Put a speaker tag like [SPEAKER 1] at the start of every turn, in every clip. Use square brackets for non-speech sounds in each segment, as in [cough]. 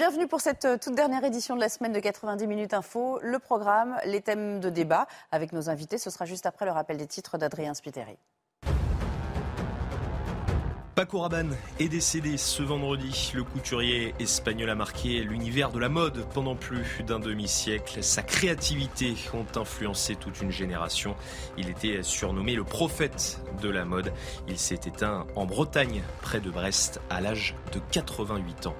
[SPEAKER 1] bienvenue pour cette euh, toute dernière édition de la semaine de 90 minutes info. Le programme, les thèmes de débat avec nos invités, ce sera juste après le rappel des titres d'Adrien Spiteri.
[SPEAKER 2] Paco Rabanne est décédé ce vendredi. Le couturier espagnol a marqué l'univers de la mode pendant plus d'un demi-siècle. Sa créativité ont influencé toute une génération. Il était surnommé le prophète de la mode. Il s'est éteint en Bretagne, près de Brest, à l'âge de 88 ans.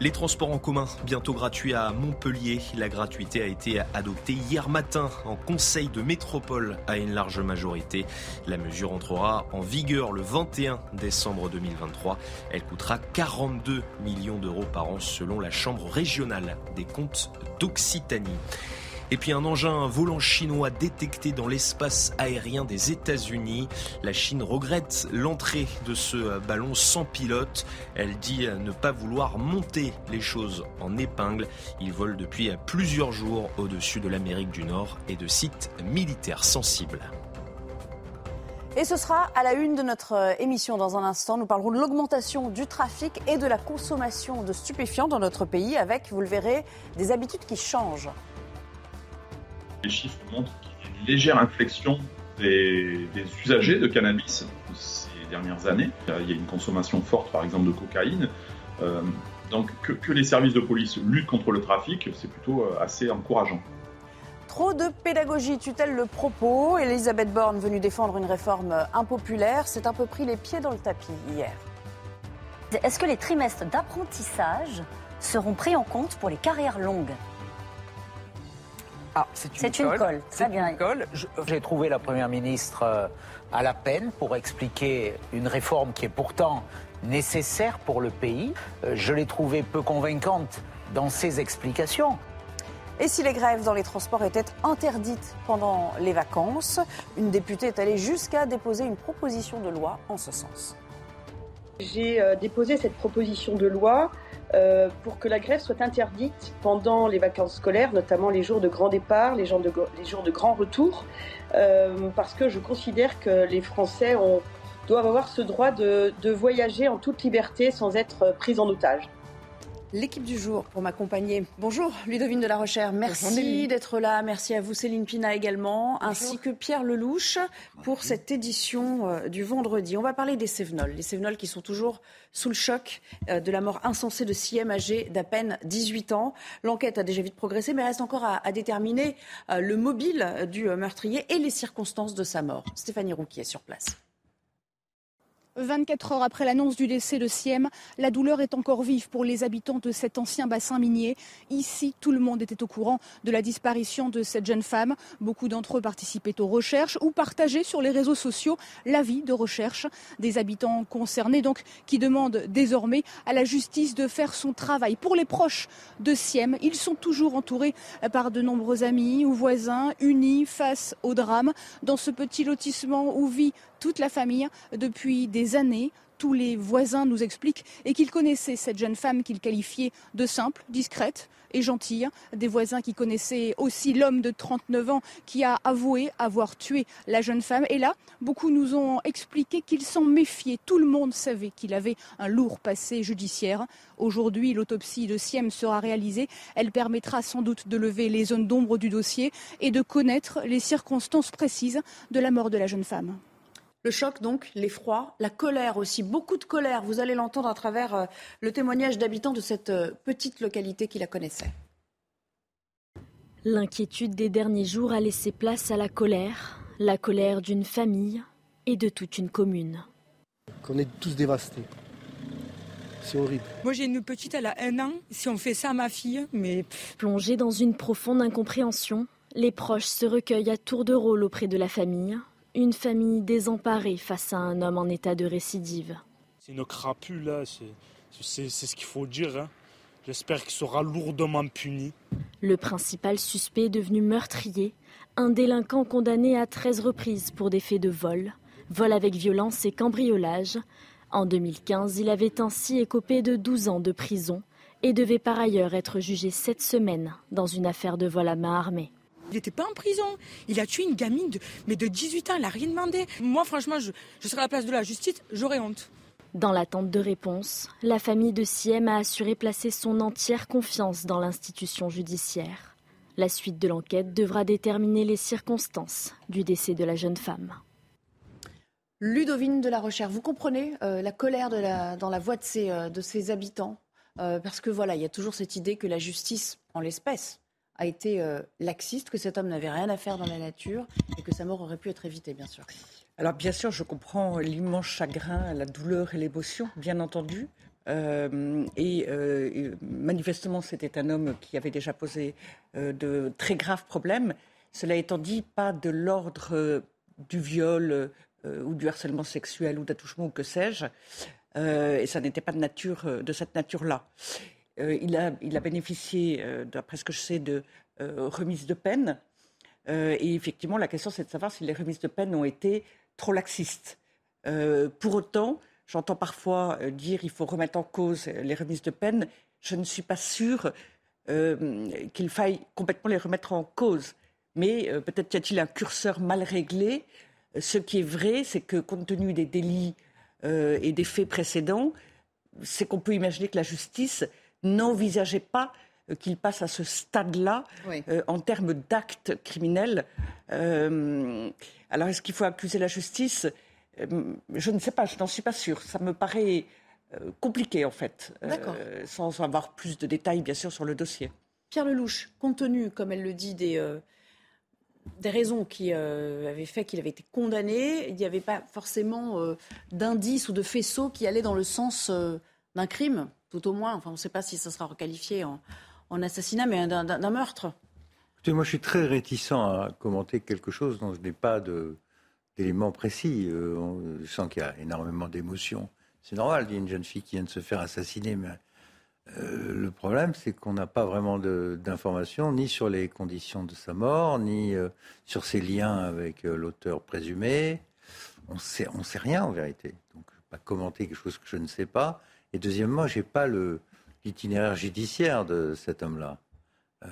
[SPEAKER 2] Les transports en commun, bientôt gratuits à Montpellier. La gratuité a été adoptée hier matin en Conseil de métropole à une large majorité. La mesure entrera en vigueur le 21 décembre 2023. Elle coûtera 42 millions d'euros par an selon la Chambre régionale des comptes d'Occitanie. Et puis un engin volant chinois détecté dans l'espace aérien des États-Unis. La Chine regrette l'entrée de ce ballon sans pilote. Elle dit ne pas vouloir monter les choses en épingle. Il vole depuis plusieurs jours au-dessus de l'Amérique du Nord et de sites militaires sensibles.
[SPEAKER 1] Et ce sera à la une de notre émission dans un instant. Nous parlerons de l'augmentation du trafic et de la consommation de stupéfiants dans notre pays avec, vous le verrez, des habitudes qui changent.
[SPEAKER 3] Les chiffres montrent qu'il y a une légère inflexion des, des, usagers de cannabis ces dernières années. Il y a une consommation forte, par exemple, de cocaïne. Euh, donc, que, que, les services de police luttent contre le trafic, c'est plutôt assez encourageant.
[SPEAKER 1] Trop de pédagogie tutelle le propos. Elisabeth Borne, venue défendre une réforme impopulaire, s'est un peu pris les pieds dans le tapis hier.
[SPEAKER 4] Est-ce que les trimestres d'apprentissage seront pris en compte pour les carrières longues?
[SPEAKER 5] Ah, c'est une,
[SPEAKER 4] une, colle. Très bien.
[SPEAKER 5] Une colle. J'ai trouvé la Première ministre à la peine pour expliquer une réforme qui est pourtant nécessaire pour le pays. Je l'ai trouvée peu convaincante dans ses explications.
[SPEAKER 1] Et si les grèves dans les transports étaient interdites pendant les vacances, une députée est allée jusqu'à déposer une proposition de loi en ce sens.
[SPEAKER 6] J'ai déposé cette proposition de loi euh, pour que la grève soit interdite pendant les vacances scolaires, notamment les jours de grand départ, les jours de, grand retour, euh, parce que je considère que les Français ont, doivent avoir ce droit de, de voyager en toute liberté sans être pris en otage.
[SPEAKER 1] L'équipe du jour pour m'accompagner. Bonjour Ludovine de la Rochère, merci d'être là. Merci à vous Céline Pina également, Bonjour. ainsi que Pierre Lelouch pour cette édition du vendredi. On va parler des Cévenols, les Cévenols qui sont toujours sous le choc de la mort insensée de Siem âgé d'à peine 18 ans. L'enquête a déjà vite progressé, mais reste encore à, à déterminer le mobile du meurtrier et les circonstances de sa mort. Stéphanie Rouquier est sur place.
[SPEAKER 7] 24 heures après l'annonce du décès de Siem, la douleur est encore vive pour les habitants de cet ancien bassin minier. Ici, tout le monde était au courant de la disparition de cette jeune femme. Beaucoup d'entre eux participaient aux recherches ou partageaient sur les réseaux sociaux l'avis de recherche des habitants concernés, donc qui demandent désormais à la justice de faire son travail. Pour les proches de Siem, ils sont toujours entourés par de nombreux amis ou voisins unis face au drame dans ce petit lotissement où vit toute la famille depuis des années. Tous les voisins nous expliquent et qu'ils connaissaient cette jeune femme qu'ils qualifiaient de simple, discrète et gentille. Des voisins qui connaissaient aussi l'homme de 39 ans qui a avoué avoir tué la jeune femme. Et là, beaucoup nous ont expliqué qu'ils s'en méfiaient. Tout le monde savait qu'il avait un lourd passé judiciaire. Aujourd'hui, l'autopsie de Siem sera réalisée. Elle permettra sans doute de lever les zones d'ombre du dossier et de connaître les circonstances précises de la mort de la jeune femme.
[SPEAKER 1] Le choc, donc, l'effroi, la colère aussi, beaucoup de colère. Vous allez l'entendre à travers le témoignage d'habitants de cette petite localité qui la connaissait.
[SPEAKER 8] L'inquiétude des derniers jours a laissé place à la colère, la colère d'une famille et de toute une commune.
[SPEAKER 9] Qu'on est tous dévastés. C'est horrible.
[SPEAKER 10] Moi j'ai une petite, elle a un an. Si on fait ça à ma fille, mais...
[SPEAKER 8] Plongée dans une profonde incompréhension, les proches se recueillent à tour de rôle auprès de la famille une famille désemparée face à un homme en état de récidive.
[SPEAKER 11] C'est une crapule, là, c'est ce qu'il faut dire. Hein. J'espère qu'il sera lourdement puni.
[SPEAKER 8] Le principal suspect devenu meurtrier, un délinquant condamné à 13 reprises pour des faits de vol, vol avec violence et cambriolage. En 2015, il avait ainsi écopé de 12 ans de prison et devait par ailleurs être jugé cette semaine dans une affaire de vol à main armée.
[SPEAKER 10] Il n'était pas en prison. Il a tué une gamine de, mais de 18 ans. Il n'a rien demandé. Moi, franchement, je, je serais à la place de la justice. J'aurais honte.
[SPEAKER 8] Dans l'attente de réponse, la famille de Siem a assuré placer son entière confiance dans l'institution judiciaire. La suite de l'enquête devra déterminer les circonstances du décès de la jeune femme.
[SPEAKER 1] Ludovine de la Recherche, vous comprenez euh, la colère dans la voix de ses, euh, de habitants euh, Parce que voilà, il y a toujours cette idée que la justice, en l'espèce, a été laxiste, que cet homme n'avait rien à faire dans la nature et que sa mort aurait pu être évitée, bien sûr.
[SPEAKER 12] Alors bien sûr, je comprends l'immense chagrin, la douleur et l'émotion, bien entendu. Euh, et euh, manifestement, c'était un homme qui avait déjà posé euh, de très graves problèmes. Cela étant dit, pas de l'ordre du viol ou du harcèlement sexuel ou d'attouchement ou que sais-je. et ça n'était pas de, nature, de cette nature-là. Il, a, il a bénéficié, d'après ce que je sais, de remises de peine. et effectivement, la question, c'est de savoir si les remises de peine ont été trop laxiste. Euh, pour autant, j'entends parfois euh, dire qu'il faut remettre en cause les remises de peine. Je ne suis pas sûre euh, qu'il faille complètement les remettre en cause. Mais peut-être y a-t-il un curseur mal réglé. Ce qui est vrai, c'est que compte tenu des délits et des faits précédents, c'est qu'on peut imaginer que la justice n'envisageait pas qu'il passe à ce stade-là en termes d'actes criminels. Alors, est-ce qu'il faut accuser la justice? Euh, Je ne sais pas, je n'en suis pas sûre. Ça me paraît euh, compliqué, en fait, euh, sans avoir plus de détails, bien sûr, sur le dossier.
[SPEAKER 1] Pierre Lelouch, compte tenu, comme elle le dit, des, des raisons qui avaient fait qu'il avait été condamné, il n'y avait pas forcément d'indices ou de faisceaux qui allaient dans le sens d'un crime, tout au moins. Enfin, on ne sait pas si ça sera requalifié en, assassinat, mais d'un meurtre
[SPEAKER 13] moi, je suis très réticent à commenter quelque chose dont je n'ai pas d'éléments précis. Euh, sens qu'il y a énormément d'émotions. C'est normal, il y a une jeune fille qui vient de se faire assassiner, mais euh, le problème, c'est qu'on n'a pas vraiment d'informations ni sur les conditions de sa mort, ni euh, sur ses liens avec l'auteur présumé. On on sait rien en vérité. Donc, je ne vais pas commenter quelque chose que je ne sais pas. Et deuxièmement, je n'ai pas l'itinéraire judiciaire de cet homme-là. Euh,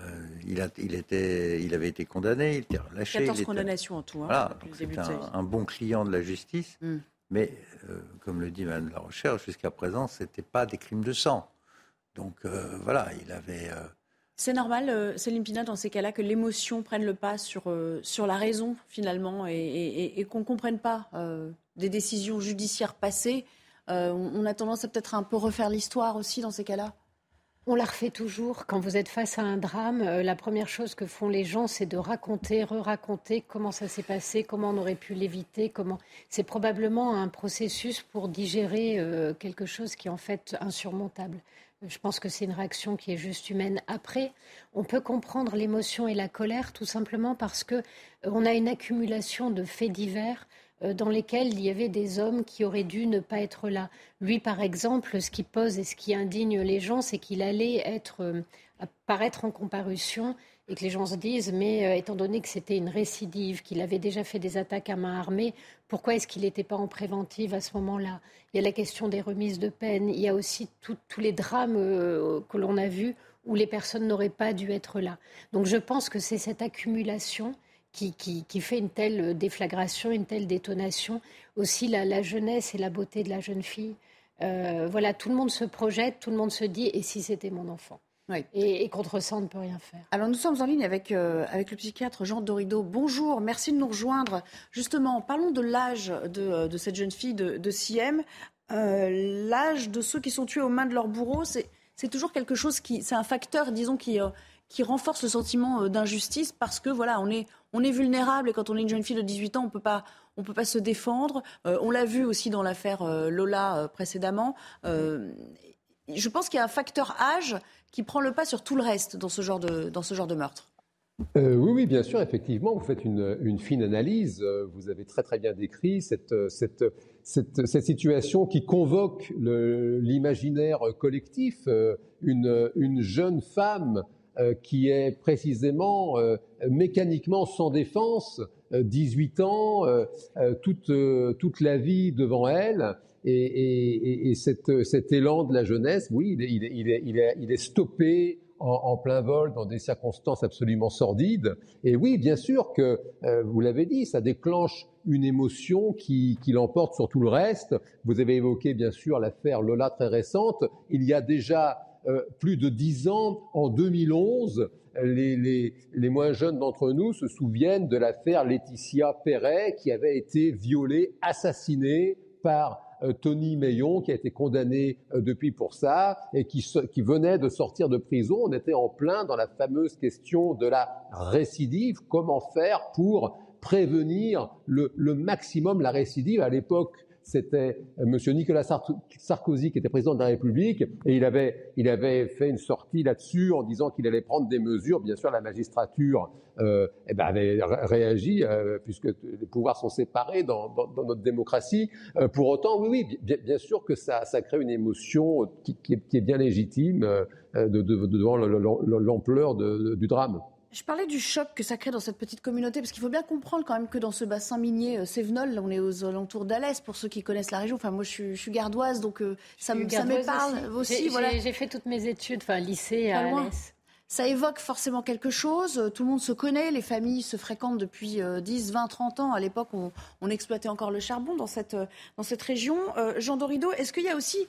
[SPEAKER 13] il, a, il, était, il avait été condamné, il était relâché.
[SPEAKER 1] 14 condamnations en tout. Hein,
[SPEAKER 13] voilà, c'est un, bon client de la justice. Hmm. Mais, euh, comme le dit Mme de la Recherche, jusqu'à présent, ce n'était pas des crimes de sang. Donc euh, voilà, il avait.
[SPEAKER 1] C'est normal, Céline Pina, dans ces cas-là, que l'émotion prenne le pas sur, sur la raison, finalement, et, et qu'on ne comprenne pas des décisions judiciaires passées. On a tendance à peut-être un peu refaire l'histoire aussi dans ces cas-là
[SPEAKER 14] on la refait toujours. Quand vous êtes face à un drame, euh, la première chose que font les gens, c'est de raconter, re-raconter comment ça s'est passé, comment on aurait pu l'éviter, comment. C'est probablement un processus pour digérer euh, quelque chose qui est en fait insurmontable. Je pense que c'est une réaction qui est juste humaine. Après, on peut comprendre l'émotion et la colère tout simplement parce que euh, on a une accumulation de faits divers euh, dans lesquels il y avait des hommes qui auraient dû ne pas être là. Lui, par exemple, ce qui pose et ce qui indigne les gens, c'est qu'il allait être, euh, apparaître en comparution et que les gens se disent, mais euh, étant donné que c'était une récidive, qu'il avait déjà fait des attaques à main armée, pourquoi est-ce qu'il n'était pas en préventive à ce moment-là? Il y a la question des remises de peine, il y a aussi tous les drames que l'on a vus où les personnes n'auraient pas dû être là. Donc je pense que c'est cette accumulation qui, fait une telle déflagration, une telle détonation. Aussi la, jeunesse et la beauté de la jeune fille. Euh, voilà, tout le monde se projette, tout le monde se dit et si c'était mon enfant? Et, contre ça, on ne peut rien faire.
[SPEAKER 1] Alors nous sommes en ligne avec, euh, avec le psychiatre Jean Dorido. Bonjour, merci de nous rejoindre. Justement, parlons de l'âge de, euh, de, cette jeune fille de, de Siem. l'âge de ceux qui sont tués aux mains de leur bourreau, c'est toujours quelque chose qui, c'est un facteur, disons, qui, qui renforce le sentiment d'injustice parce que voilà, on est, on est vulnérable et quand on est une jeune fille de 18 ans, on peut pas on peut pas se défendre. Euh, on l'a vu aussi dans l'affaire euh, Lola euh, précédemment. je pense qu'il y a un facteur âge qui prend le pas sur tout le reste dans ce genre de, dans ce genre de meurtre.
[SPEAKER 15] oui, oui, bien sûr, effectivement, vous faites une, fine analyse. Vous avez très très bien décrit cette, cette, cette, situation qui convoque l'imaginaire collectif. Une, une, jeune femme qui est précisément mécaniquement sans défense, 18 ans, toute, toute la vie devant elle, et, cet élan de la jeunesse, oui, il est, il est stoppé en, plein vol dans des circonstances absolument sordides. Et oui, bien sûr que, euh, vous l'avez dit, ça déclenche une émotion qui, qui l'emporte sur tout le reste. Vous avez évoqué bien sûr l'affaire Lola très récente. Il y a déjà euh, plus de dix ans, en 2011, les, les, les moins jeunes d'entre nous se souviennent de l'affaire Laetitia Perret qui avait été violée, assassinée par euh, Tony Meillon, qui a été condamné euh, depuis pour ça et qui, qui venait de sortir de prison. On était en plein dans la fameuse question de la récidive. Comment faire pour prévenir le, le maximum la récidive? À l'époque, c'était M. Nicolas Sarkozy qui était président de la République et il avait, fait une sortie là-dessus en disant qu'il allait prendre des mesures. Bien sûr, la magistrature euh, eh ben, avait réagi euh, puisque les pouvoirs sont séparés dans, notre démocratie. Euh, pour autant, oui, bien, sûr que ça, crée une émotion qui, est, bien légitime euh, de, de, devant l'ampleur du drame.
[SPEAKER 1] Je parlais du choc que ça crée dans cette petite communauté, parce qu'il faut bien comprendre quand même que dans ce bassin minier euh, Sévenol, on est aux alentours d'Alès, pour ceux qui connaissent la région. Enfin, moi je suis, gardoise, donc euh, ça, me, ça me parle aussi.
[SPEAKER 14] voilà. J'ai fait toutes mes études, enfin lycée à Alès.
[SPEAKER 1] Ça évoque forcément quelque chose. Tout le monde se connaît, les familles se fréquentent depuis 10, 20, 30 ans. À l'époque, on, on, exploitait encore le charbon dans cette, dans cette région. Euh, Jean Dorido, est-ce qu'il y a aussi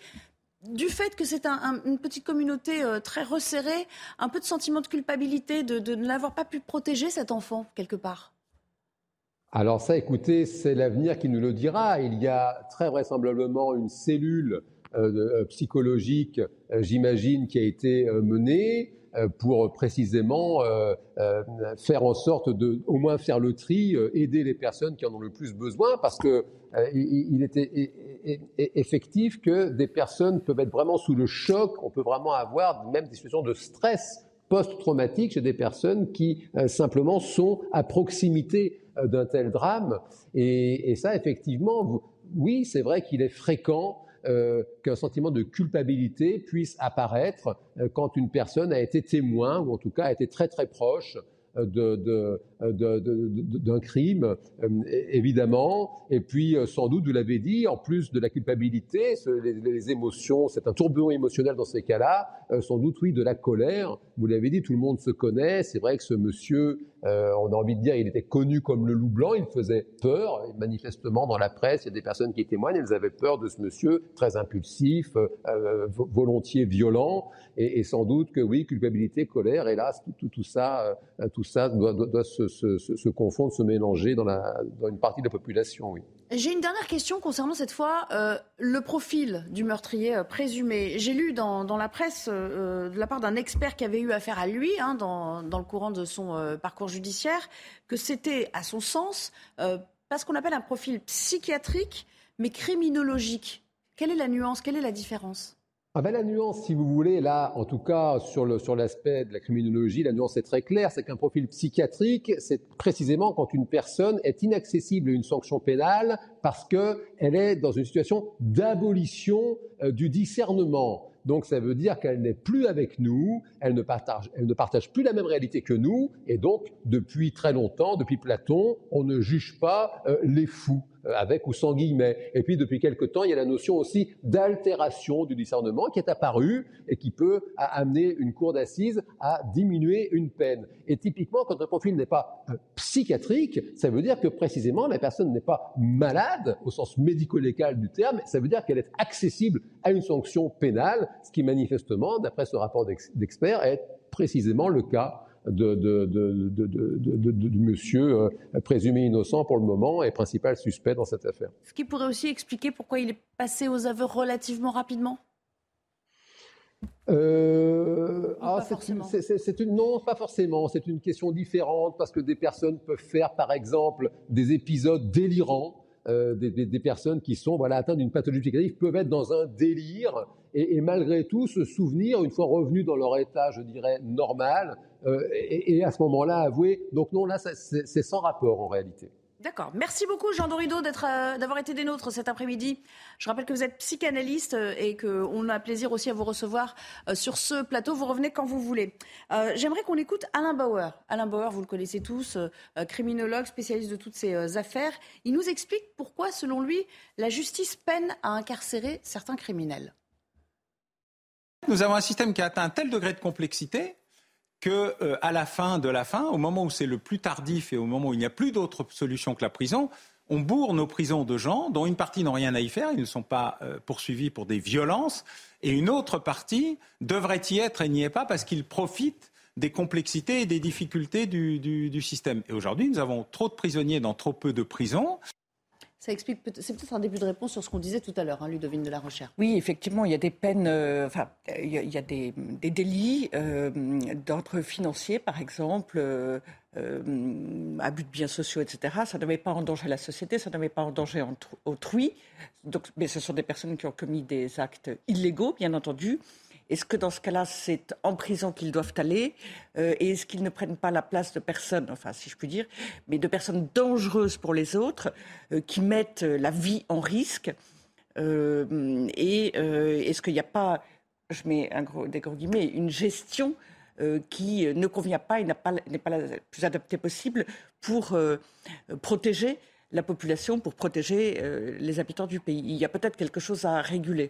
[SPEAKER 1] du fait que c'est une petite communauté euh, très resserrée, un peu de sentiment de culpabilité de, ne l'avoir pas pu protéger cet enfant quelque part?
[SPEAKER 15] Alors ça, écoutez, c'est l'avenir qui nous le dira. Il y a très vraisemblablement une cellule euh, euh, psychologique, j'imagine, qui a été menée pour précisément faire en sorte de au moins faire le tri, aider les personnes qui en ont le plus besoin, parce que il était effectif que des personnes peuvent être vraiment sous le choc, on peut vraiment avoir même des situations de stress post-traumatique chez des personnes qui euh, simplement sont à proximité euh, d'un tel drame. Et, ça, effectivement, oui, c'est vrai qu'il est fréquent euh, qu'un sentiment de culpabilité puisse apparaître quand une personne a été témoin, ou en tout cas a été très très proche d'un crime, euh, évidemment. Et puis, euh, sans doute, vous l'avez dit, en plus de la culpabilité, les, émotions, c'est un tourbillon émotionnel dans ces cas-là, euh, sans doute, oui, de la colère. Vous l'avez dit, tout le monde se connaît. C'est vrai que ce monsieur, on a envie de dire, il était connu comme le loup blanc, il faisait peur. manifestement, dans la presse, il y a des personnes qui témoignent, elles avaient peur de ce monsieur très impulsif, volontiers violent. Et, sans doute que oui, culpabilité, colère, hélas, tout, tout ça, tout ça doit, se, confondre, se mélanger dans, une partie de la population. Oui.
[SPEAKER 1] J'ai une dernière question concernant cette fois euh, le profil du meurtrier euh, présumé. J'ai lu dans, la presse euh, de la part d'un expert qui avait eu affaire à lui hein, dans, le courant de son parcours judiciaire que c'était, à son sens, pas ce qu'on appelle un profil psychiatrique, mais criminologique. Quelle est la nuance Quelle est la différence?
[SPEAKER 15] Ah ben la nuance, si vous voulez, là, en tout cas, sur, le, sur l'aspect de la criminologie, la nuance est très claire, c'est qu'un profil psychiatrique, c'est précisément quand une personne est inaccessible à une sanction pénale parce qu'elle est dans une situation d'abolition euh, du discernement. Donc ça veut dire qu'elle n'est plus avec nous, elle ne, partage, elle ne partage plus la même réalité que nous, et donc depuis très longtemps, depuis Platon, on ne juge pas euh, les fous. Euh, avec ou sans guillemets. Et puis depuis quelque temps, il y a la notion aussi d'altération du discernement qui est apparue et qui peut amener une cour d'assises à diminuer une peine. Et typiquement, quand un profil n'est pas euh, psychiatrique, ça veut dire que précisément la personne n'est pas malade au sens médico-légal du terme, ça veut dire qu'elle est accessible à une sanction pénale, ce qui manifestement, d'après ce rapport d'experts, est précisément le cas de, de, de, de monsieur euh, présumé innocent pour le moment et principal suspect dans cette affaire.
[SPEAKER 1] Ce qui pourrait aussi expliquer pourquoi il est passé aux aveux relativement rapidement?
[SPEAKER 15] Euh, ah, c'est une, non, pas forcément. C'est une question différente parce que des personnes peuvent faire, par exemple, des épisodes délirants euh, des, personnes qui sont voilà, atteintes d'une pathologie psychiatrique peuvent être dans un délire et, malgré tout se souvenir, une fois revenus dans leur état, je dirais, normal, euh, et, à ce moment-là avouer. Donc non, là, c'est sans rapport en réalité.
[SPEAKER 1] D'accord. Merci beaucoup, Jean Dorido, euh, d'avoir été des nôtres cet après-midi. Je rappelle que vous êtes psychanalyste euh, et qu'on a plaisir aussi à vous recevoir euh, sur ce plateau. Vous revenez quand vous voulez. J'aimerais qu'on écoute Alain Bauer. Alain Bauer, vous le connaissez tous, criminologue, spécialiste de toutes ces affaires. Il nous explique pourquoi, selon lui, la justice peine à incarcérer certains criminels.
[SPEAKER 16] Nous avons un système qui a atteint un tel degré de complexité que euh, à la fin de la fin, au moment où c'est le plus tardif et au moment où il n'y a plus d'autre solution que la prison, on bourre nos prisons de gens dont une partie n'ont rien à y faire, ils ne sont pas euh, poursuivis pour des violences, et une autre partie devrait y être et n'y est pas parce qu'ils profitent des complexités et des difficultés du, du système. Et aujourd'hui, nous avons trop de prisonniers dans trop peu de prisons.
[SPEAKER 1] C'est peut-être un début de réponse sur ce qu'on disait tout à l'heure, hein, Ludovine de la Recherche.
[SPEAKER 12] Oui, effectivement, il y a des peines, euh, enfin, il y a, des, délits euh, d'ordre financier, par exemple, euh, abus de biens sociaux, etc. Ça ne met pas en danger la société, ça ne met pas en danger autrui. Donc, mais ce sont des personnes qui ont commis des actes illégaux, bien entendu. Est-ce que dans ce cas-là, c'est en prison qu'ils doivent aller euh, Et est-ce qu'ils ne prennent pas la place de personnes, enfin si je puis dire, mais de personnes dangereuses pour les autres, euh, qui mettent la vie en risque euh, Et est-ce qu'il n'y a pas, je mets un gros, des gros guillemets, une gestion qui ne convient pas et n'est pas, la plus adaptée possible pour protéger la population, pour protéger les habitants du pays? Il y a peut-être quelque chose à réguler.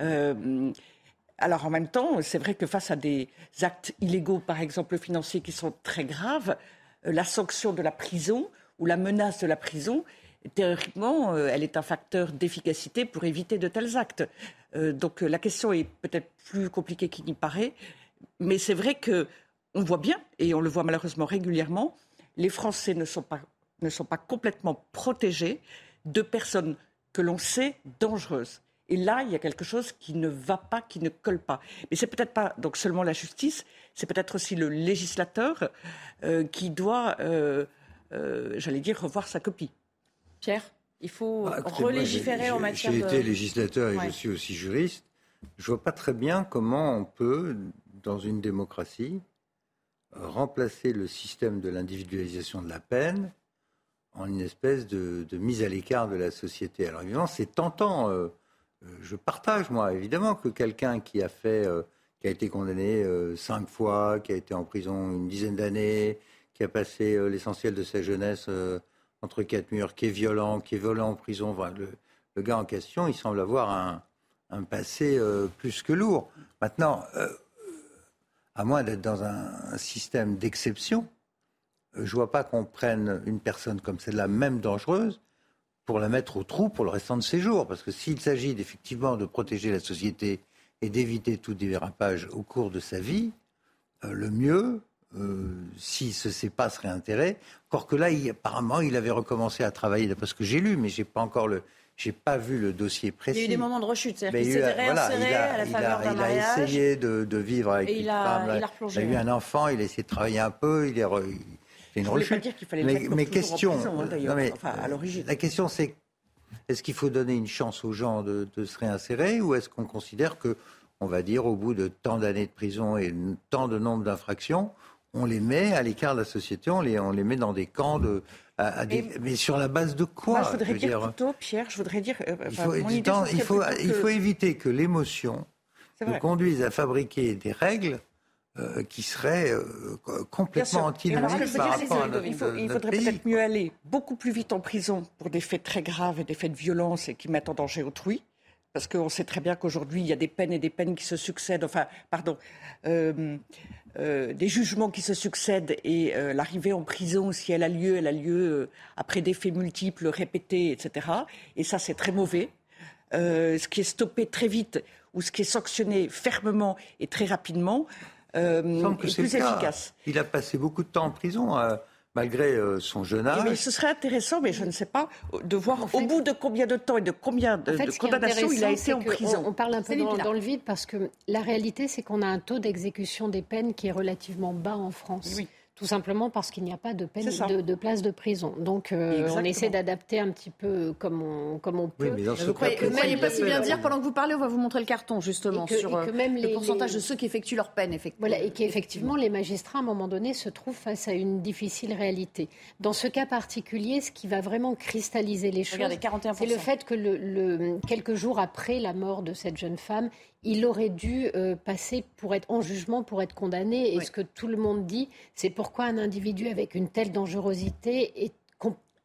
[SPEAKER 12] Mm-hmm. Alors en même temps, c'est vrai que face à des actes illégaux, par exemple financiers, qui sont très graves, euh, la sanction de la prison ou la menace de la prison, théoriquement, euh, elle est un facteur d'efficacité pour éviter de tels actes. Euh, donc la question est peut-être plus compliquée qu'il n'y paraît, mais c'est vrai que on voit bien, et on le voit malheureusement régulièrement, les Français ne sont ne sont pas complètement protégés de personnes que l'on sait dangereuses. Et là, il y a quelque chose qui ne va pas, qui ne colle pas. Mais c'est peut-être pas donc seulement la justice, c'est peut-être aussi le législateur euh, qui doit, euh, euh, j'allais dire, revoir sa copie.
[SPEAKER 1] Pierre, il faut bah, relégiférer en matière
[SPEAKER 13] de.
[SPEAKER 1] J'ai
[SPEAKER 13] été législateur et je suis aussi juriste. Je vois pas très bien comment on peut, dans une démocratie, remplacer le système de l'individualisation de la peine en une espèce de, de mise à l'écart de la société. Alors évidemment, c'est tentant euh, je partage, moi, évidemment, que quelqu'un qui a euh, été condamné euh, cinq fois, qui a été en prison une dizaine d'années, qui a passé l'essentiel de sa jeunesse entre quatre murs, qui est violent, qui est violent en prison, le, gars en question, il semble avoir un, passé plus que lourd. Maintenant, à moins d'être dans un, système d'exception, je ne vois pas qu'on prenne une personne comme celle-là, même dangereuse, pour la mettre au trou pour le restant de ses jours. Parce que s'il s'agit effectivement de protéger la société et d'éviter tout dérapage au cours de sa vie, euh, le mieux, euh, s'il se sait pas, serait intérêt. Encore que là, apparemment, il avait recommencé à travailler, d'après ce que j'ai lu, mais j'ai pas encore le, j'ai pas vu le dossier précis.
[SPEAKER 1] Il y a eu des moments de rechute, c'est-à-dire qu'il s'était réinséré à la faveur.
[SPEAKER 13] Il a essayé de, de vivre avec
[SPEAKER 1] une
[SPEAKER 13] femme.
[SPEAKER 1] Il
[SPEAKER 13] a, il a eu un enfant, il a essayé de travailler un peu, il est,
[SPEAKER 12] c'est une rechute. Pas qu'il fallait mais,
[SPEAKER 13] mais question,
[SPEAKER 12] prison, hein, mais, enfin, à l'origine.
[SPEAKER 13] La question, c'est est-ce qu'il faut donner une chance aux gens de, se réinsérer ou est-ce qu'on considère que, on va dire, au bout de tant d'années de prison et tant de nombre d'infractions, on les met à l'écart de la société, on les, on les met dans des camps de. mais sur la base de quoi
[SPEAKER 12] je voudrais dire, plutôt, Pierre, je voudrais dire.
[SPEAKER 13] Euh, il faut, il faut, il faut éviter que l'émotion nous conduise à fabriquer des règles euh, qui serait euh, complètement antinomique par rapport à notre,
[SPEAKER 12] Il, faut, il faudrait peut-être mieux aller beaucoup plus vite en prison pour des faits très graves et des faits de violence et qui mettent en danger autrui. Parce qu'on sait très bien qu'aujourd'hui, il y a des peines et des peines qui se succèdent, enfin, pardon, euh, des jugements qui se succèdent et l'arrivée en prison, si elle a lieu, elle a lieu après des faits multiples, répétés, etc. Et ça, c'est très mauvais. ce qui est stoppé très vite ou ce qui est sanctionné fermement et très rapidement, euh, plus efficace.
[SPEAKER 13] Il a passé beaucoup de temps en prison. Euh, malgré euh, son jeune âge.
[SPEAKER 12] Mais ce serait intéressant, mais je ne sais pas, de voir au bout de combien de temps et de combien de, condamnations il a été en prison.
[SPEAKER 14] On, parle un peu dans, le vide parce que la réalité, c'est qu'on a un taux d'exécution des peines qui est relativement bas en France. Tout simplement parce qu'il n'y a pas de, peine, de, place de prison. Donc euh, on essaie d'adapter un petit peu comme on, comme on peut.
[SPEAKER 1] Oui, mais vous ne croyez pas si bien dire, pendant que vous parlez, on va vous montrer le carton justement sur euh, le pourcentage de ceux qui effectuent leur peine. Effectivement.
[SPEAKER 14] Voilà, et qu'effectivement les magistrats, à un moment donné, se trouvent face à une difficile réalité. Dans ce cas particulier, ce qui va vraiment cristalliser les choses, c'est le fait que le, quelques jours après la mort de cette jeune femme, il aurait dû euh, passer pour être en jugement, pour être condamné. Et ce que tout le monde dit, c'est pourquoi un individu avec une telle dangerosité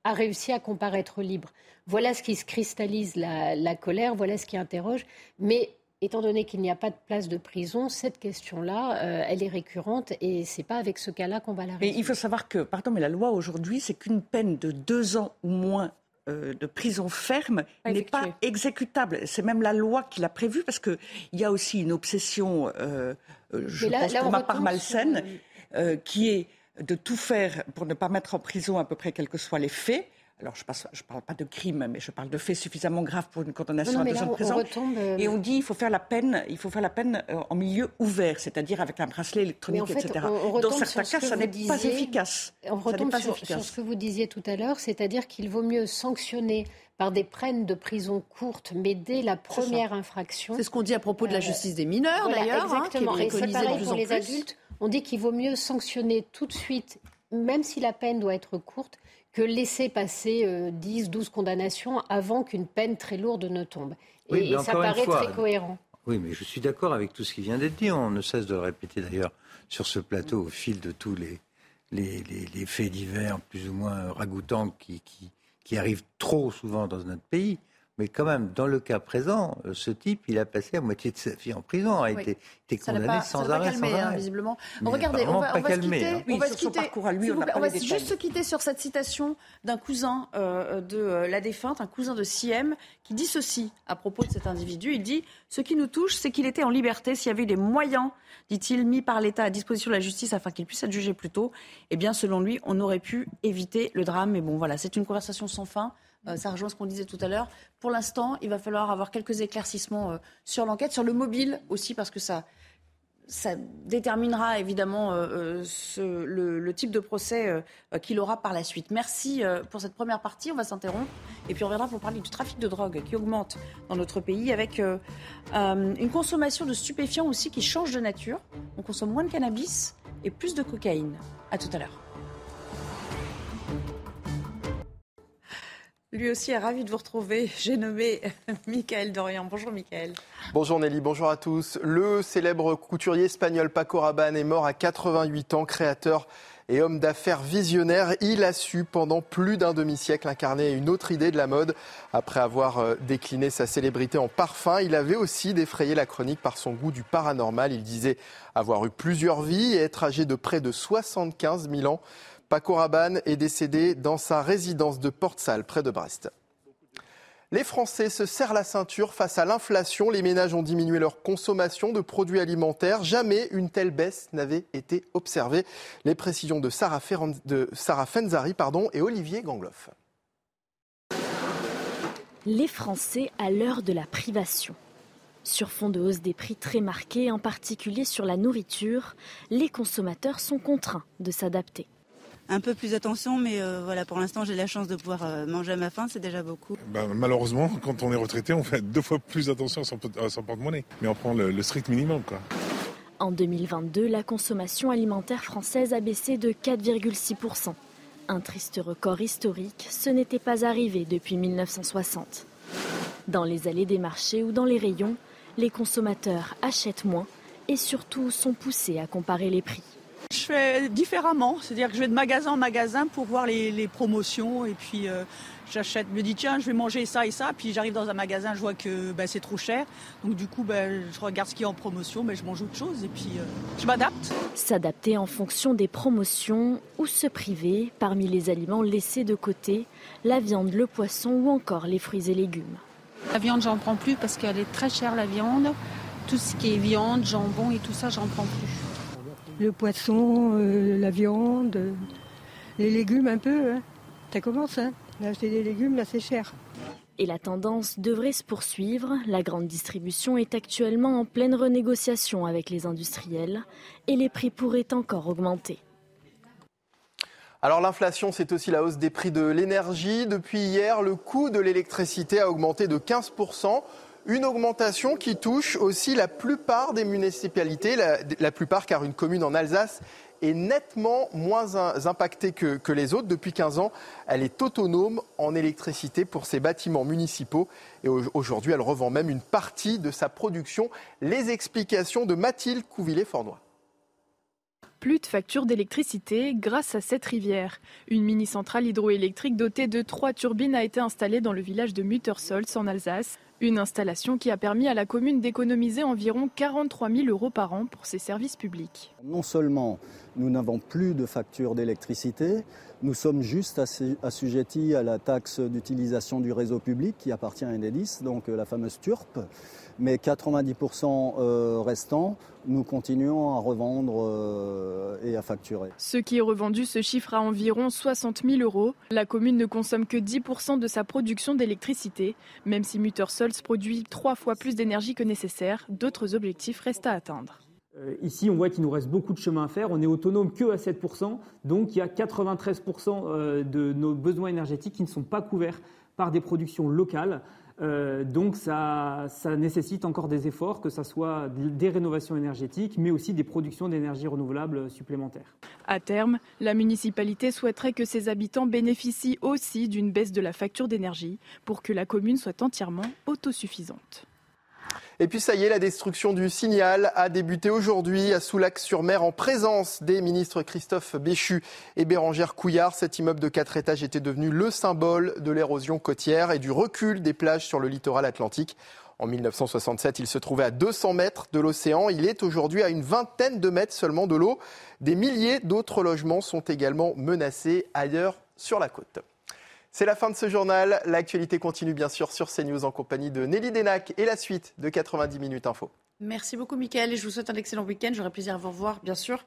[SPEAKER 14] a réussi à comparaître libre. Voilà ce qui se cristallise la, colère, voilà ce qui interroge. Mais étant donné qu'il n'y a pas de place de prison, cette question-là, euh, elle est récurrente et c'est pas avec ce cas-là qu'on va la résoudre.
[SPEAKER 12] Mais il faut savoir que, pardon, mais la loi aujourd'hui, c'est qu'une peine de deux ans ou moins euh, de prison ferme n'est pas exécutable. C'est même la loi qui l'a prévu parce qu'il y a aussi une obsession, euh, euh, je pense pour ma part malsaine, qui est de tout faire pour ne pas mettre en prison à peu près quels que soient les faits alors je ne parle pas de crime, mais je parle de faits suffisamment graves pour une condamnation à deux ans de prison. Euh, et on dit qu'il faut faire la peine, il faut faire la peine euh, en milieu ouvert, c'est-à-dire avec un bracelet électronique, etc. Dans certains cas, ça n'est pas efficace.
[SPEAKER 14] On retombe sur, ce que vous disiez tout à l'heure, c'est-à-dire qu'il vaut mieux sanctionner par des peines de prison courtes, mais dès la première infraction.
[SPEAKER 1] C'est ce qu'on dit à propos de la euh, justice des mineurs, d'ailleurs.
[SPEAKER 14] Hein, exactement. et c'est pareil pour les adultes. On dit qu'il vaut mieux sanctionner tout de suite, même si la peine doit être courte, que laisser passer 10, euh, 12 condamnations avant qu'une peine très lourde ne tombe. et, ça paraît très cohérent.
[SPEAKER 13] Oui, mais je suis d'accord avec tout ce qui vient d'être dit. On ne cesse de le répéter d'ailleurs sur ce plateau au fil de tous les, les, faits divers plus ou moins ragoûtants qui, qui, qui arrivent trop souvent dans notre pays. Mais quand même, dans le cas présent, euh, ce type, il a passé la moitié de sa vie en prison, a été, été, condamné sans arrêt, calmé, sans hein, arrêt.
[SPEAKER 1] visiblement. regardez, on va, on va se quitter. Hein. on va se quitter. Lui, on, on va juste se quitter sur cette citation d'un cousin euh, de euh, la défunte, un cousin de Siem, qui dit ceci à propos de cet individu. Il dit Ce qui nous touche, c'est qu'il était en liberté. S'il y avait eu des moyens, dit-il, mis par l'État à disposition de la justice afin qu'il puisse être jugé plus tôt, eh bien, selon lui, on aurait pu éviter le drame. Mais bon, voilà, c'est une conversation sans fin. Euh, ça rejoint ce qu'on disait tout à l'heure. Pour l'instant, il va falloir avoir quelques éclaircissements euh, sur l'enquête, sur le mobile aussi, parce que ça, déterminera évidemment euh, le, type de procès qu'il aura par la suite. Merci pour cette première partie. On va s'interrompre et puis on reviendra pour parler du trafic de drogue qui augmente dans notre pays avec une consommation de stupéfiants aussi qui change de nature. On consomme moins de cannabis et plus de cocaïne. À tout à l'heure. Lui aussi est ravi de vous retrouver. J'ai nommé [laughs] Michael Dorian. Bonjour Michael.
[SPEAKER 17] Bonjour Nelly, bonjour à tous. Le célèbre couturier espagnol Paco Rabanne est mort à 88 ans, créateur et homme d'affaires visionnaire. Il a su pendant plus d'un demi-siècle incarner une autre idée de la mode. Après avoir euh, décliné sa célébrité en parfum, il avait aussi défrayé la chronique par son goût du paranormal. Il disait avoir eu plusieurs vies et être âgé de près de 75 000 ans. Paco est décédé dans sa résidence de Porte-Salle, près de Brest. Les Français se serrent la ceinture face à l'inflation. Les ménages ont diminué leur consommation de produits alimentaires. Jamais une telle baisse n'avait été observée. Les précisions de Sarah, Fenzari pardon, et Olivier Gangloff.
[SPEAKER 8] Les Français à l'heure de la privation. Sur fond de hausse des prix très marqués, en particulier sur la nourriture, les consommateurs sont contraints de s'adapter
[SPEAKER 18] un peu plus attention, mais euh, voilà, pour l'instant, j'ai la chance de pouvoir euh, manger à ma faim, c'est déjà beaucoup.
[SPEAKER 19] Ben, malheureusement, [laughs] quand on est retraité, on fait deux fois plus attention à son, porte-monnaie, mais on prend le, strict minimum, quoi.
[SPEAKER 8] En 2022, la consommation alimentaire française a baissé de 4,6%. Un triste record historique, ce n'était pas arrivé depuis 1960. Dans les allées des marchés ou dans les rayons, les consommateurs achètent moins et surtout sont poussés à comparer les prix.
[SPEAKER 20] Je fais différemment, c'est-à-dire que je vais de magasin en magasin pour voir les, promotions et puis euh, j'achète, me dis tiens je vais manger ça et ça, puis j'arrive dans un magasin, je vois que ben, c'est trop cher, donc du coup ben, je regarde ce qui est en promotion, mais ben, je mange autre chose et puis euh, je m'adapte.
[SPEAKER 8] S'adapter en fonction des promotions ou se priver parmi les aliments laissés de côté, la viande, le poisson ou encore les fruits et légumes.
[SPEAKER 21] La viande j'en prends plus parce qu'elle est très chère la viande, tout ce qui est viande, jambon et tout ça j'en prends plus
[SPEAKER 22] le poisson, euh, la viande, les légumes un peu. Hein. Ça commence, hein. Acheter des légumes, là, c'est cher.
[SPEAKER 8] Et la tendance devrait se poursuivre. La grande distribution est actuellement en pleine renégociation avec les industriels et les prix pourraient encore augmenter.
[SPEAKER 17] Alors l'inflation, c'est aussi la hausse des prix de l'énergie. Depuis hier, le coût de l'électricité a augmenté de 15%. Une augmentation qui touche aussi la plupart des municipalités, la, plupart car une commune en Alsace est nettement moins impactée que, les autres. Depuis 15 ans, elle est autonome en électricité pour ses bâtiments municipaux et aujourd'hui, elle revend même une partie de sa production. Les explications de Mathilde Couvillé-Fornois
[SPEAKER 23] plus de factures d'électricité grâce à cette rivière. Une mini-centrale hydroélectrique dotée de trois turbines a été installée dans le village de Muttersolz en Alsace. Une installation qui a permis à la commune d'économiser environ 43 000 euros par an pour ses services publics.
[SPEAKER 24] Non seulement nous n'avons plus de factures d'électricité, nous sommes juste assujettis à la taxe d'utilisation du réseau public qui appartient à Enedis, donc euh, la fameuse TURP mais 90% euh, restants, nous continuons à revendre euh, et à facturer.
[SPEAKER 23] Ce qui est revendu se chiffre à environ 60 000 euros. La commune ne consomme que 10% de sa production d'électricité. Même si Muttersols produit trois fois plus d'énergie que nécessaire, d'autres objectifs restent à atteindre.
[SPEAKER 25] Euh, ici, on voit qu'il nous reste beaucoup de chemin à faire. On est autonome que à 7%. Donc, il y a 93% de nos besoins énergétiques qui ne sont pas couverts par des productions locales. Euh, donc ça, nécessite encore des efforts, que ce soit des rénovations énergétiques, mais aussi des productions d'énergie renouvelable supplémentaires.
[SPEAKER 23] À terme, la municipalité souhaiterait que ses habitants bénéficient aussi d'une baisse de la facture d'énergie pour que la commune soit entièrement autosuffisante.
[SPEAKER 17] Et puis ça y est, la destruction du signal a débuté aujourd'hui à Soulac-sur-Mer en présence des ministres Christophe Béchu et Bérangère Couillard. Cet immeuble de quatre étages était devenu le symbole de l'érosion côtière et du recul des plages sur le littoral atlantique. En 1967, il se trouvait à 200 mètres de l'océan. Il est aujourd'hui à une vingtaine de mètres seulement de l'eau. Des milliers d'autres logements sont également menacés ailleurs sur la côte. C'est la fin de ce journal. L'actualité continue bien sûr sur CNews en compagnie de Nelly Denac et la suite de 90 minutes info.
[SPEAKER 1] Merci beaucoup Mickaël et je vous souhaite un excellent week-end. J'aurai plaisir à vous revoir bien sûr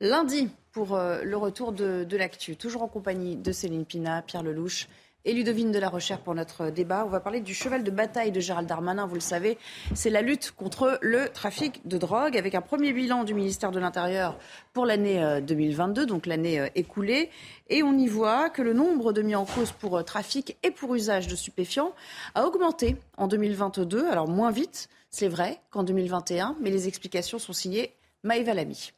[SPEAKER 1] lundi pour euh, le retour de, de l'actu. Toujours en compagnie de Céline Pina, Pierre Lelouch et Ludovine de la Recherche pour notre débat. On va parler du cheval de bataille de Gérald Darmanin, vous le savez, c'est la lutte contre le trafic de drogue avec un premier bilan du ministère de l'Intérieur pour l'année 2022, euh, donc l'année euh, écoulée. Et on y voit que le nombre de mis en cause pour euh, trafic et pour usage de stupéfiants a augmenté en 2022, alors moins vite, c'est vrai, qu'en 2021, mais les explications sont signées Maëva Lamy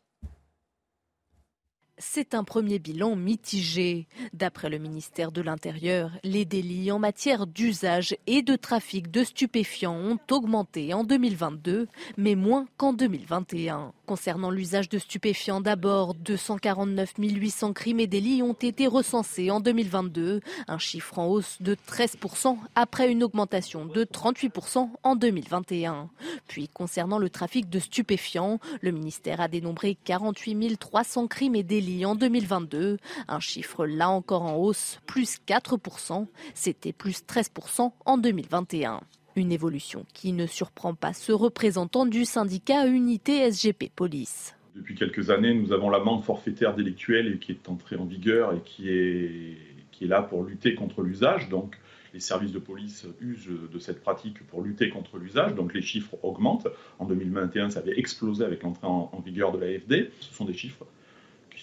[SPEAKER 26] c'est un premier bilan mitigé. D'après le ministère de l'Intérieur, les délits en matière d'usage et de trafic de stupéfiants ont augmenté en 2022, mais moins qu'en 2021. Concernant l'usage de stupéfiants, d'abord, 249 800 crimes et délits ont été recensés en 2022, un chiffre en hausse de 13% après une augmentation de 38% en 2021. Puis, concernant le trafic de stupéfiants, le ministère a dénombré 48 300 crimes et délits en 2022, un chiffre là encore en hausse, plus 4%, c'était plus 13% en 2021. Une évolution qui ne surprend pas ce représentant du syndicat Unité SGP Police.
[SPEAKER 27] Depuis quelques années, nous avons l'amende forfaitaire délictuelle qui est entrée en vigueur et qui est, qui est là pour lutter contre l'usage. Donc, les services de police usent de cette pratique pour lutter contre l'usage, donc les chiffres augmentent. En 2021, ça avait explosé avec l'entrée en, en, vigueur de l'AFD. Ce sont des chiffres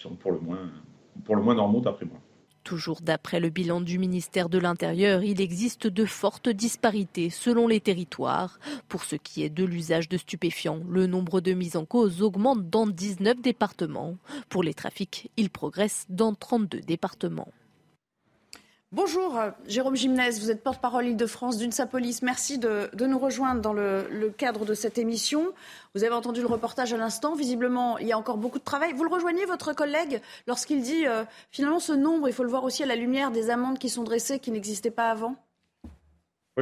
[SPEAKER 27] sont pour le moins, normaux d'après moi.
[SPEAKER 26] Toujours d'après le bilan du ministère de l'Intérieur, il existe de fortes disparités selon les territoires. Pour ce qui est de l'usage de stupéfiants, le nombre de mises en cause augmente dans 19 départements. Pour les trafics, il progresse dans 32 départements.
[SPEAKER 1] Bonjour, euh, Jérôme Gimnès, vous êtes porte-parole Île-de-France d'UNSA-Police. Merci de, nous rejoindre dans le, cadre de cette émission. Vous avez entendu le reportage à l'instant. Visiblement, il y a encore beaucoup de travail. Vous le rejoignez, votre collègue, lorsqu'il dit euh, finalement ce nombre, il faut le voir aussi à la lumière des amendes qui sont dressées qui n'existaient pas avant?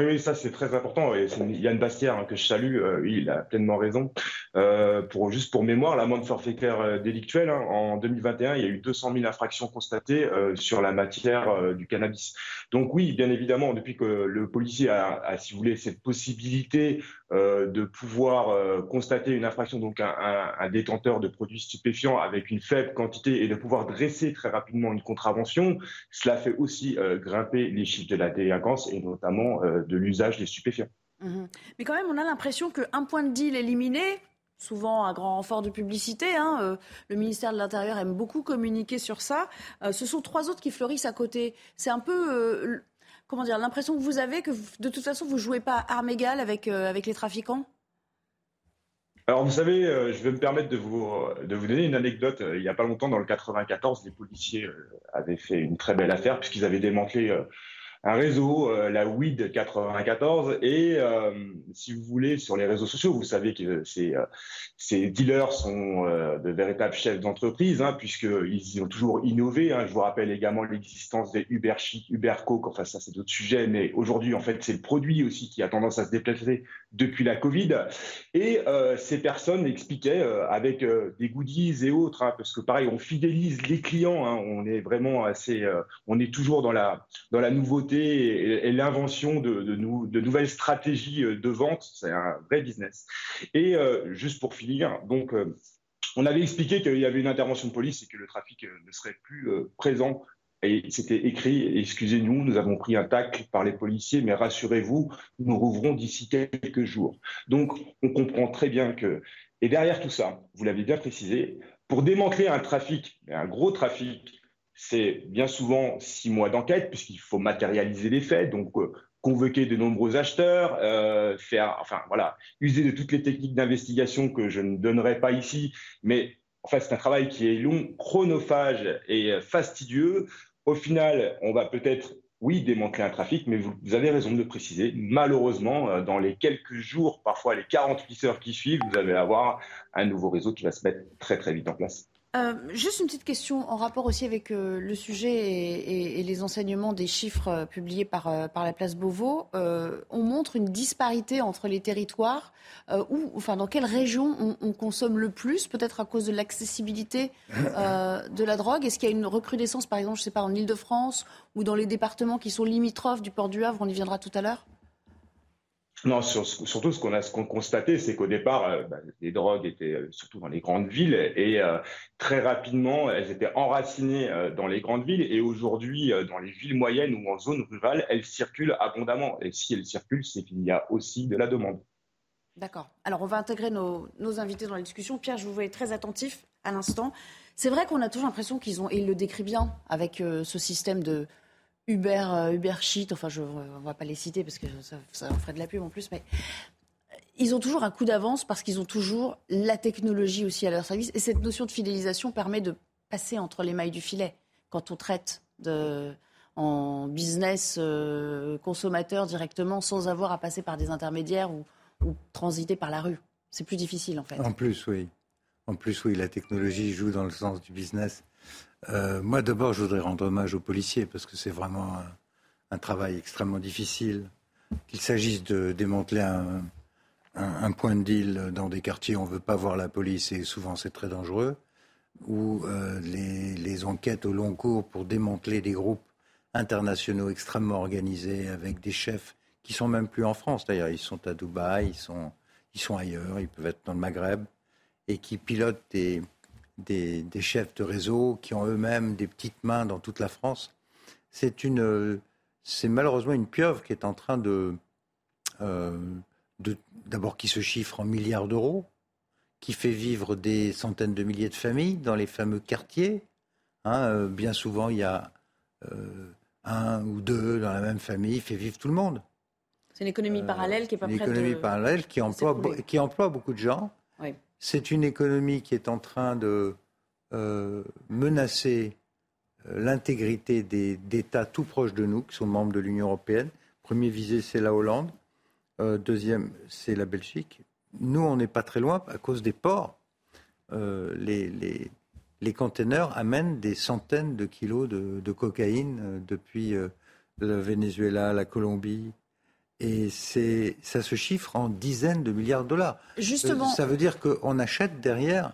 [SPEAKER 28] Oui, ça c'est très important. Et Yann Bastière hein, que je salue, euh, il a pleinement raison. Euh, juste pour mémoire, l'amende forfaitaire euh, délictuelle hein, en 2021, il y a eu 200 000 infractions constatées sur la matière du cannabis. Donc oui, bien évidemment, depuis que le policier a, a si vous voulez, cette possibilité de pouvoir constater une infraction, donc un, détenteur de produits stupéfiants avec une faible quantité et de pouvoir dresser très rapidement une contravention, cela fait aussi grimper les chiffres de la délinquance et notamment de l'usage des stupéfiants.
[SPEAKER 1] Mhm. Mais quand même, on a l'impression qu'un point de deal éliminé, souvent à grand renfort de publicité. Hein. le ministère de l'Intérieur aime beaucoup communiquer sur ça. ce sont trois autres qui fleurissent à côté. C'est un peu, comment dire, l'impression que vous avez que de toute façon vous jouez pas armes égales avec, avec les trafiquants?
[SPEAKER 28] Alors vous savez, je vais me permettre de vous, de vous donner une anecdote. Il n'y a pas longtemps, dans le 94, les policiers avaient fait une très belle affaire puisqu'ils avaient démantelé un réseau, euh, la WID 94. Et euh, si vous voulez, sur les réseaux sociaux, vous savez que ces, euh, dealers sont de véritables chefs d'entreprise, hein, puisqu'ils ont toujours innové. Hein. Je vous rappelle également l'existence des Uber Chic, Uber Coke. Enfin, ça, c'est d'autres sujets. Mais aujourd'hui, en fait, c'est le produit aussi qui a tendance à se déplacer depuis la Covid. Et ces personnes expliquaient avec des goodies et autres, hein, parce que pareil, on fidélise les clients. Hein. on est vraiment assez, on est toujours dans la dans la nouveauté et, l'invention de, nouvelles stratégies euh, de vente. C'est un vrai business. Et euh, juste pour finir, donc, euh, on avait expliqué qu'il y avait une intervention de police et que le trafic ne serait plus présent. Et c'était écrit, excusez-nous, nous avons pris un tacle par les policiers, mais rassurez-vous, nous rouvrons d'ici quelques jours. Donc, on comprend très bien que, et derrière tout ça, vous l'avez bien précisé, pour démanteler un trafic, un gros trafic c'est bien souvent six mois d'enquête, puisqu'il faut matérialiser les faits, donc euh, convoquer de nombreux acheteurs, euh, faire, enfin voilà, user de toutes les techniques d'investigation que je ne donnerai pas ici, mais en fait c'est un travail qui est long, chronophage et euh, fastidieux. Au final, on va peut-être oui, démanteler un trafic, mais vous, avez raison de le préciser. Malheureusement, dans les quelques jours, parfois les 48 heures qui suivent, vous allez avoir un nouveau réseau qui va se mettre très très vite en place.
[SPEAKER 1] Euh, juste une petite question en rapport aussi avec euh, le sujet et, les enseignements des chiffres euh, publiés par, la place Beauvau. on montre une disparité entre les territoires. où, enfin, dans quelle région on, on consomme le plus, peut-être à cause de l'accessibilité de la drogue? Est-ce qu'il y a une recrudescence, par exemple, je sais pas, en Ile-de-France ou dans les départements qui sont limitrophes du port du Havre? On y viendra tout à l'heure.
[SPEAKER 28] Non, surtout ce qu'on a constaté, c'est qu'au départ, euh, bah, les drogues étaient euh, surtout dans les grandes villes et euh, très rapidement, elles étaient enracinées dans les grandes villes et aujourd'hui, dans les villes moyennes ou en zone rurale, elles circulent abondamment. Et si elles circulent, c'est qu'il y a aussi de la demande.
[SPEAKER 1] D'accord. Alors, on va intégrer nos, invités dans la discussion. Pierre, je vous voyais très attentif à l'instant. C'est vrai qu'on a toujours l'impression qu'ils ont, et il le décrit bien, avec ce système de Uber, euh, Uber Sheet, enfin, je, on ne va pas les citer parce que ça, ça ferait de la pub en plus, mais ils ont toujours un coup d'avance parce qu'ils ont toujours la technologie aussi à leur service. Et cette notion de fidélisation permet de passer entre les mailles du filet quand on traite de, en business euh, consommateur directement sans avoir à passer par des intermédiaires ou, ou transiter par la rue. C'est plus difficile en fait.
[SPEAKER 13] En plus, oui. En plus, oui, la technologie joue dans le sens du business. Euh, moi, d'abord, je voudrais rendre hommage aux policiers parce que c'est vraiment un, travail extrêmement difficile. Qu'il s'agisse de démanteler un, point de deal dans des quartiers où on ne veut pas voir la police et souvent c'est très dangereux, ou euh, les, enquêtes au long cours pour démanteler des groupes internationaux extrêmement organisés avec des chefs qui sont même plus en France d'ailleurs, ils sont à Dubaï, ils sont, ils sont ailleurs, ils peuvent être dans le Maghreb et qui pilotent des, des, chefs de réseau qui ont eux-mêmes des petites mains dans toute la France. C'est une, c'est malheureusement une pieuvre qui est en train de, euh, d'abord qui se chiffre en milliards d'euros, qui fait vivre des centaines de milliers de familles dans les fameux quartiers. Hein, euh, bien souvent, il y a euh, un ou deux dans la même famille, fait vivre tout le monde.
[SPEAKER 1] C'est une économie parallèle qui est pas prête Une
[SPEAKER 13] économie parallèle qui emploie, qui emploie beaucoup de gens. Oui. C'est une économie qui est en train de euh, menacer euh, l'intégrité d'États tout proches de nous, qui sont membres de l'Union européenne. Premier visé, c'est la Hollande. Euh, deuxième, c'est la Belgique. Nous, on n'est pas très loin à cause des ports. les, les, containers amènent des centaines de kilos de, cocaïne depuis le Venezuela, la Colombie, et c'est, ça se chiffre en dizaines de milliards de dollars.
[SPEAKER 1] Justement.
[SPEAKER 13] ça veut dire qu'on achète derrière,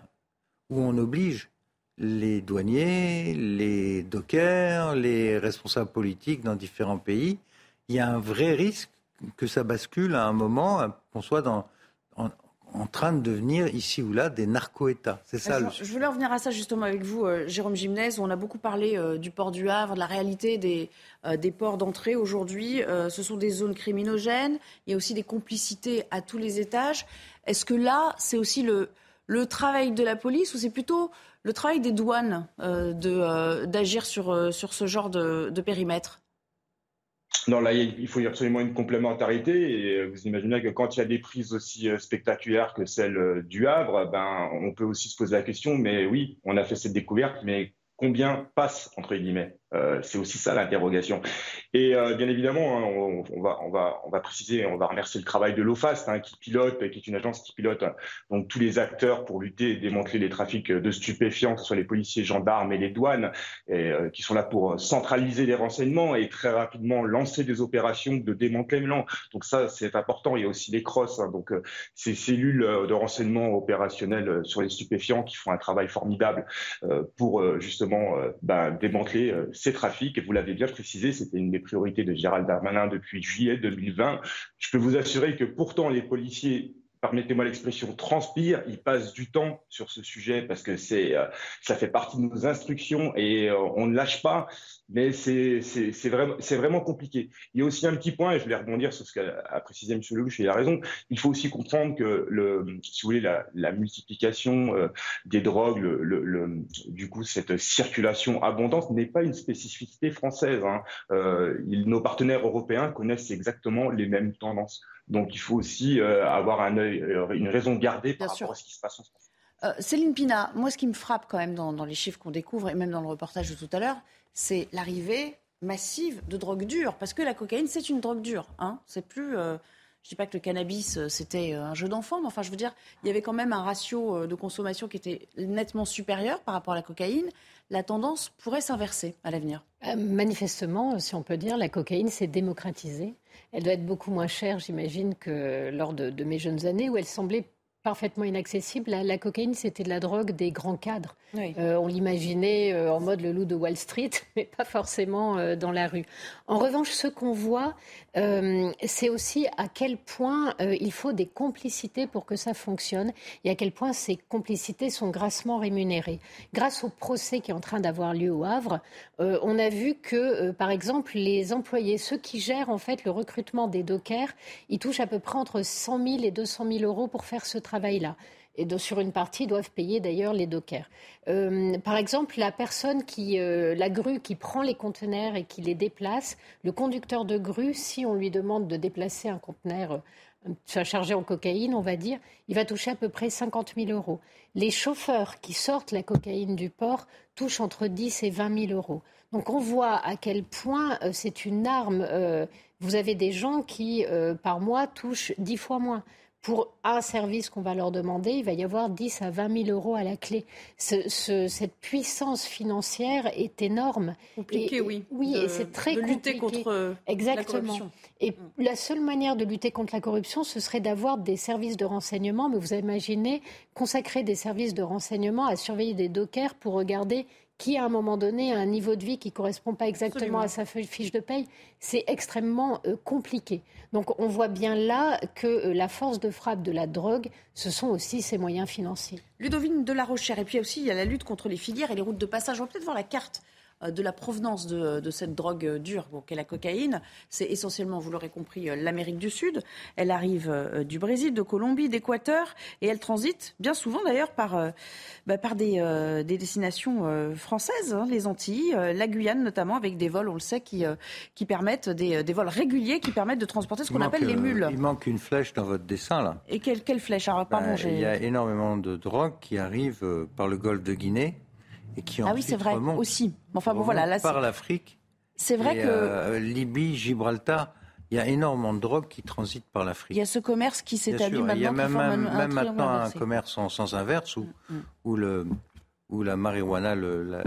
[SPEAKER 13] ou on oblige les douaniers, les dockers, les responsables politiques dans différents pays. Il y a un vrai risque que ça bascule à un moment, qu'on soit dans, en train de devenir ici ou là des narco-États. C'est ça.
[SPEAKER 1] Je, le... je voulais revenir à ça justement avec vous, euh, Jérôme Gimnez. On a beaucoup parlé euh, du port du Havre, de la réalité des, euh, des ports d'entrée aujourd'hui. ce sont des zones criminogènes. Il y a aussi des complicités à tous les étages. Est-ce que là, c'est aussi le, le travail de la police ou c'est plutôt le travail des douanes de, d'agir sur, sur ce genre de, de périmètre?
[SPEAKER 28] Non, là, il faut absolument une complémentarité. Et euh, vous imaginez que quand il y a des prises aussi euh, spectaculaires que celle euh, du Havre, ben, on peut aussi se poser la question, mais oui, on a fait cette découverte, mais combien passe, entre guillemets? Euh, c'est aussi ça l'interrogation. Et euh, bien évidemment, hein, on, va, préciser, on va remercier le travail de l'OFAST hein, qui pilote, qui est une agence qui pilote hein, donc tous les acteurs pour lutter et démanteler les trafics de stupéfiants, que ce soit les policiers, gendarmes et les douanes, et, euh, qui sont là pour centraliser les renseignements et très rapidement lancer des opérations de démantèlement. Donc ça, c'est important. Il y a aussi les CROSS, donc ces cellules de renseignement opérationnel sur les stupéfiants qui font un travail formidable pour justement ben, démanteler ces trafics. Vous l'avez bien précisé, c'était une des priorités de Gérald Darmanin depuis juillet 2020. Je peux vous assurer que pourtant les policiers permettez-moi l'expression, transpirent, ils passent du temps sur ce sujet parce que c'est, euh, ça fait partie de nos instructions et euh, on ne lâche pas mais c'est vraiment, vraiment compliqué. Il y a aussi un petit point, et je voulais rebondir sur ce qu'a précisé M. Lelouch, il a raison, il faut aussi comprendre que, le, si la, multiplication euh, des drogues, le, du coup, cette circulation abondante n'est pas une spécificité française. Hein. Nos partenaires européens connaissent exactement les mêmes tendances. Donc il faut aussi euh, avoir un œil, euh, une raison gardée par rapport à ce qui se passe en France.
[SPEAKER 1] Euh, Céline Pina, moi ce qui me frappe quand même dans, dans les chiffres qu'on découvre, et même dans le reportage de tout à l'heure, c'est l'arrivée massive de drogue dure. Parce que la cocaïne, c'est une drogue dure. Hein. C'est plus. Euh, je ne dis pas que le cannabis, c'était un jeu d'enfant, mais enfin, je veux dire, il y avait quand même un ratio de consommation qui était nettement supérieur par rapport à la cocaïne. La tendance pourrait s'inverser à l'avenir.
[SPEAKER 14] manifestement, si on peut dire, la cocaïne s'est démocratisée. Elle doit être beaucoup moins chère, j'imagine, que lors de, de, mes jeunes années, où elle semblait parfaitement inaccessible. La, cocaïne, c'était de la drogue des grands cadres. Euh, on l'imaginait euh, en mode le loup de Wall Street, [laughs] mais pas forcément euh, dans la rue. En revanche, ce qu'on voit, c'est aussi à quel point il faut des complicités pour que ça fonctionne et à quel point ces complicités sont grassement rémunérées. Grâce au procès qui est en train d'avoir lieu au Havre, on a vu que, par exemple, les employés, ceux qui gèrent en fait le recrutement des dockers, ils touchent à peu près entre 100 000 et 200 000 euros pour faire ce travail Et sur une partie, doivent payer d'ailleurs les dockers. Euh, par exemple, la personne qui, euh, la grue qui prend les conteneurs et qui les déplace, le conducteur de grue, si on lui demande de déplacer un conteneur euh, chargé en cocaïne, on va dire, il va toucher à peu près 50 000 euros. Les chauffeurs qui sortent la cocaïne du port touchent entre 10 et 20 000 euros. Donc on voit à quel point c'est une arme. vous avez des gens qui, par mois, touchent 10 fois moins pour un service qu'on va leur demander, il va y avoir 10 à 20 000 euros à la clé. cette puissance financière est énorme.
[SPEAKER 1] Compliqué, oui.
[SPEAKER 14] Oui, et c'est très
[SPEAKER 1] de lutter contre euh,
[SPEAKER 14] Exactement.
[SPEAKER 1] la corruption.
[SPEAKER 14] Et mm. la seule manière de lutter contre la corruption, ce serait d'avoir des services de renseignement. Mais vous imaginez consacrer des services de renseignement à surveiller des dockers pour regarder qui, à un moment donné, a un niveau de vie qui ne correspond pas exactement à sa fiche de paye, c'est extrêmement euh, compliqué. Donc on voit bien là que euh, la force de frappe de la drogue, ce sont aussi ses moyens financiers.
[SPEAKER 1] Ludovine de la Rochère, et puis aussi il y a la lutte contre les filières et les routes de passage. On va peut-être voir la carte de la provenance de, cette drogue dure qu'est la cocaïne. C'est essentiellement, vous l'aurez compris, euh, l'Amérique du Sud. Elle arrive euh, du Brésil, de Colombie, d'Équateur et elle transite bien souvent d'ailleurs par, bah, par des, destinations françaises, hein, les Antilles, la Guyane notamment, avec des vols, on le sait, qui, qui permettent des, vols réguliers qui permettent de transporter ce qu'on appelle les mules.
[SPEAKER 13] Il manque une flèche dans votre dessin là.
[SPEAKER 1] Et quelle, quelle flèche? Alors,
[SPEAKER 13] ben, Il y a énormément de drogue qui arrive par le golfe de Guinée
[SPEAKER 1] ah oui, c'est vrai aussi. Enfin bon, voilà, là,
[SPEAKER 13] par l'Afrique.
[SPEAKER 1] C'est vrai que
[SPEAKER 13] euh, Libye, Gibraltar, il y a énormément de drogue qui transite par l'Afrique.
[SPEAKER 1] Il y a ce commerce qui s'établit maintenant.
[SPEAKER 13] Il y a même, même, maintenant un commerce en sens inverse où, mm, mm. le, où la marijuana, le,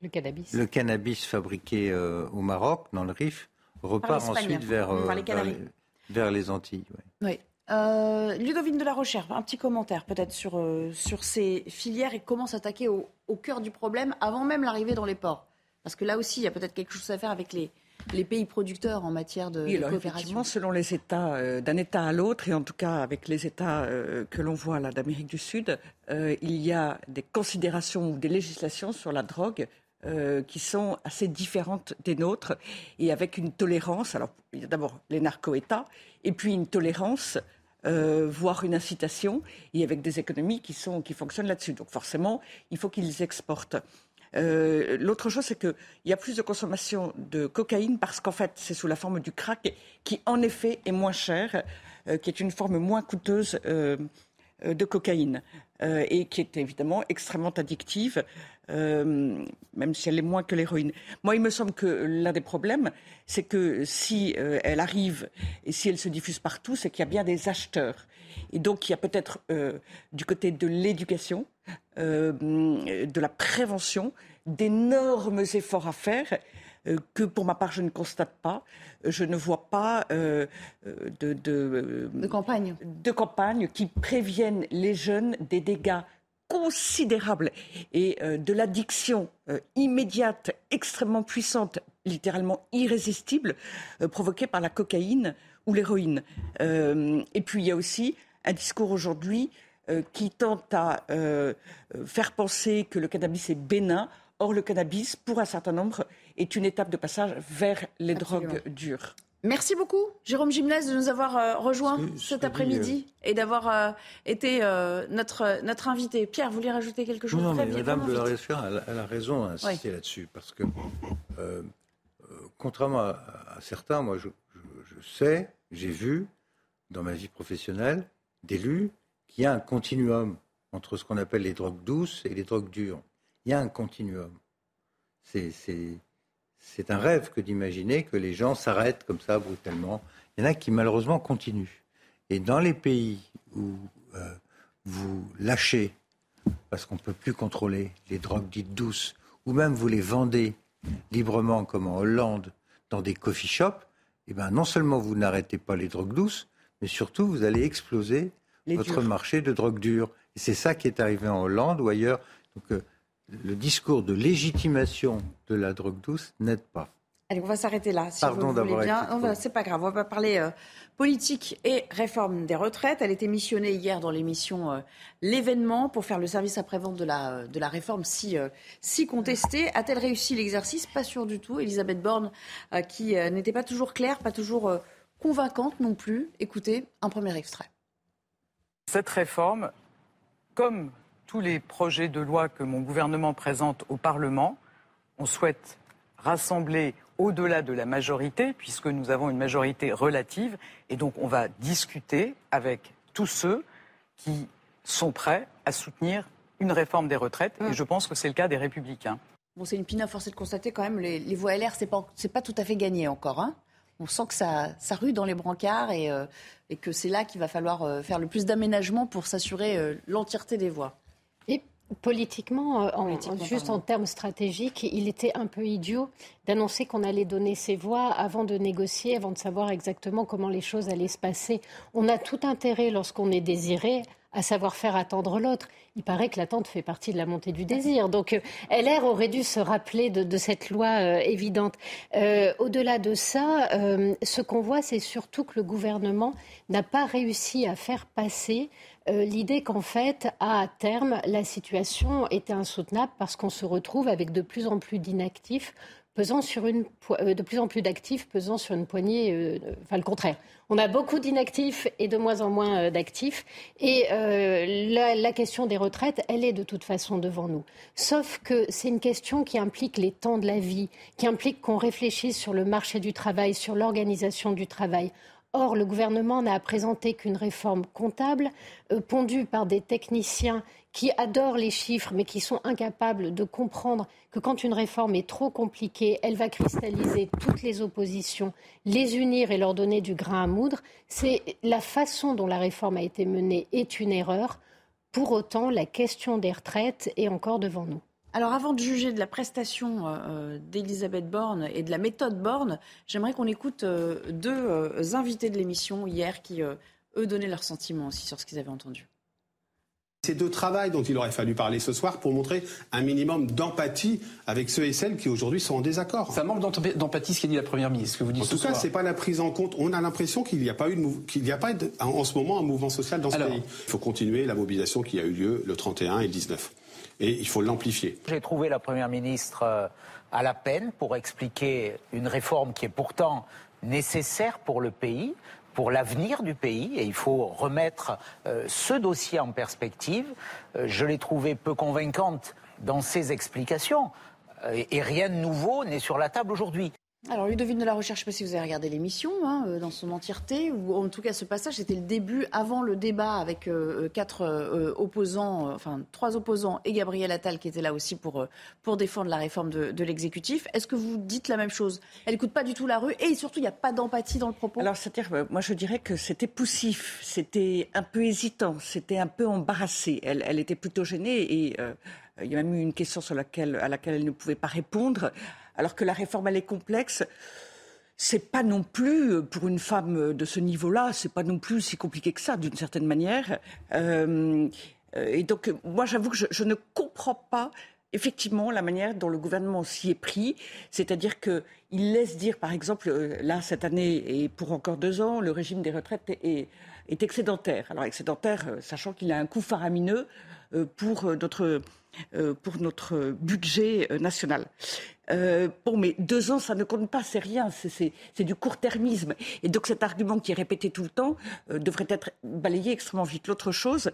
[SPEAKER 14] le cannabis,
[SPEAKER 13] le cannabis fabriqué euh, au Maroc, dans le Rif, repart ensuite vers, euh, vers, les Antilles.
[SPEAKER 1] Oui. Euh, Ludovine de la Recherche, un petit commentaire peut-être sur, euh, sur ces filières et comment s'attaquer au, au, cœur du problème avant même l'arrivée dans les ports. Parce que là aussi, il y a peut-être quelque chose à faire avec les, les pays producteurs en matière de,
[SPEAKER 12] oui,
[SPEAKER 1] coopération.
[SPEAKER 12] selon les États, euh, d'un État à l'autre, et en tout cas avec les États que l'on voit là d'Amérique du Sud, il y a des considérations ou des législations sur la drogue qui sont assez différentes des nôtres et avec une tolérance. Alors, il y a d'abord les narco-États et puis une tolérance voire une incitation, et avec des économies qui, sont, qui fonctionnent là-dessus. Donc forcément, il faut qu'ils exportent. L'autre chose, c'est qu'il y a plus de consommation de cocaïne parce qu'en fait, c'est sous la forme du crack qui, en effet, est moins cher, qui est une forme moins coûteuse de cocaïne et qui est évidemment extrêmement addictive. Euh, même si elle est moins que l'héroïne. Moi, il me semble que l'un des problèmes, c'est que si euh, elle arrive et si elle se diffuse partout, c'est qu'il y a bien des acheteurs. Et donc, il y a peut-être euh, du côté de l'éducation, de la prévention, d'énormes efforts à faire que pour ma part je ne constate pas. Je ne vois pas de,
[SPEAKER 1] de, de, campagne.
[SPEAKER 12] de campagne qui préviennent les jeunes des dégâts considérable et euh, de l'addiction euh, immédiate, extrêmement puissante, littéralement irrésistible, euh, provoquée par la cocaïne ou l'héroïne. et puis il y a aussi un discours aujourd'hui qui tente à faire penser que le cannabis est bénin. Or, le cannabis, pour un certain nombre, est une étape de passage vers les drogues dures.
[SPEAKER 1] Merci beaucoup, Jérôme Gymnase, de nous avoir euh, rejoint cet après-midi euh, et d'avoir euh, été notre, notre invité. Pierre, vous voulez rajouter quelque chose
[SPEAKER 13] Non, mais Madame de la Réunion, elle, a raison à insister là-dessus, parce que, contrairement à, certains, moi, je, sais, j'ai vu, dans ma vie professionnelle, d'élus, qu'il y a un continuum entre ce qu'on appelle les drogues douces et les drogues dures. Il y a un continuum. C'est c'est un rêve que d'imaginer que les gens s'arrêtent comme ça brutalement. Il y en a qui malheureusement continuent. Et dans les pays où euh, vous lâchez, parce qu'on ne peut plus contrôler les drogues dites douces, ou même vous les vendez librement comme en Hollande dans des coffee shops, eh ben non seulement vous n'arrêtez pas les drogues douces, mais surtout vous allez exploser votre marché de drogues dures. Et c'est ça qui est arrivé en Hollande ou ailleurs. Donc, euh, le discours de légitimation de la drogue douce n'aide pas.
[SPEAKER 1] Allez, on va s'arrêter là,
[SPEAKER 13] si Pardon vous voulez
[SPEAKER 1] bien. C'est pas grave, on va parler euh, politique et réforme des retraites. Elle était missionnée hier dans l'émission euh, L'événement pour faire le service après-vente de la, euh, de la réforme si, si contestée. A-t-elle réussi l'exercice? Pas sûr du tout. Elisabeth Borne, qui n'était pas toujours claire, pas toujours convaincante non plus. Écoutez, un premier extrait.
[SPEAKER 29] Cette réforme, comme tous les projets de loi que mon gouvernement présente au Parlement. On souhaite rassembler au-delà de la majorité, puisque nous avons une majorité relative, et donc on va discuter avec tous ceux qui sont prêts à soutenir une réforme des retraites, et je pense que c'est le cas des Républicains.
[SPEAKER 1] Bon, c'est une pina forcée de constater quand même, les, les voix LR, c'est pas, pas tout à fait gagné encore. Hein on sent que ça, ça rue dans les brancards et, euh, et que c'est là qu'il va falloir euh, faire le plus d'aménagement pour s'assurer euh, l'entièreté des voix.
[SPEAKER 14] Politiquement, en, juste en termes stratégiques, il était un peu idiot d'annoncer qu'on allait donner ses voix avant de négocier, avant de savoir exactement comment les choses allaient se passer. On a tout intérêt, lorsqu'on est désiré, à savoir faire attendre l'autre. Il paraît que l'attente fait partie de la montée du désir. Donc euh, LR aurait dû se rappeler de, cette loi euh, évidente. Euh, au-delà de ça, ce qu'on voit, c'est surtout que le gouvernement n'a pas réussi à faire passer l'idée qu'en fait, à terme, la situation était insoutenable parce qu'on se retrouve avec de plus en plus d'inactifs pesant sur une, euh, de plus en plus d'actifs pesant sur une poignée, euh, enfin le contraire. On a beaucoup d'inactifs et de moins en moins euh, d'actifs. Et la, la, question des retraites, elle est de toute façon devant nous. Sauf que c'est une question qui implique les temps de la vie, qui implique qu'on réfléchisse sur le marché du travail, sur l'organisation du travail. Or, le gouvernement n'a présenté qu'une réforme comptable, pondue par des techniciens qui adorent les chiffres mais qui sont incapables de comprendre que quand une réforme est trop compliquée, elle va cristalliser toutes les oppositions, les unir et leur donner du grain à moudre. C'est la façon dont la réforme a été menée est une erreur. Pour autant, la question des retraites est encore devant nous.
[SPEAKER 1] Alors avant de juger de la prestation euh, euh, d'Elisabeth Borne et de la méthode Borne, j'aimerais qu'on écoute euh, deux invités de l'émission hier qui, eux, donnaient leurs sentiments aussi sur ce qu'ils avaient entendu.
[SPEAKER 30] C'est de travail dont il aurait fallu parler ce soir pour montrer un minimum d'empathie avec ceux et celles qui aujourd'hui sont en désaccord.
[SPEAKER 31] Ça manque d'empathie ce qu'a dit la Première ministre, ce que vous dites
[SPEAKER 30] En tout cas, ce n'est pas la prise en compte. On a l'impression qu'il n'y a pas eu, qu'il n'y a pas en ce moment un mouvement social dans ce pays. Il faut continuer la mobilisation qui a eu lieu le 31 et le 19. Il faut l'amplifier.
[SPEAKER 32] J'ai trouvé la Première ministre euh, à la peine pour expliquer une réforme qui est pourtant nécessaire pour le pays pour l'avenir du pays et il faut remettre ce dossier en perspective. je l'ai trouvé peu convaincante dans ses explications et rien de nouveau n'est sur la table aujourd'hui.
[SPEAKER 1] Alors, Ludovine de la Recherche, je ne sais pas si vous avez regardé l'émission hein, euh, dans son entièreté, ou en tout cas ce passage, c'était le début, avant le débat avec euh, euh, quatre opposants, enfin trois opposants et Gabriel Attal qui était là aussi pour, pour défendre la réforme de, l'exécutif. Est-ce que vous dites la même chose? Elle n'écoute pas du tout la rue et surtout, il n'y a pas d'empathie dans le propos
[SPEAKER 12] Alors, c'est-à-dire, moi je dirais que c'était poussif, c'était un peu hésitant, c'était un peu embarrassé. Elle, était plutôt gênée et il y a même eu une question à laquelle elle ne pouvait pas répondre alors que la réforme, elle est complexe. C'est pas non plus, euh, pour une femme euh, de ce niveau-là, c'est pas non plus si compliqué que ça, d'une certaine manière. Euh, et donc, moi, j'avoue que je, ne comprends pas effectivement la manière dont le gouvernement s'y est pris, c'est-à-dire qu'il laisse dire, par exemple, là, cette année et pour encore deux ans, le régime des retraites est, excédentaire. Alors, excédentaire, sachant qu'il a un coût faramineux pour notre budget national. Euh, bon, mais deux ans, ça ne compte pas, c'est rien, c'est du court-termisme. Et donc cet argument qui est répété tout le temps devrait être balayé extrêmement vite. L'autre chose,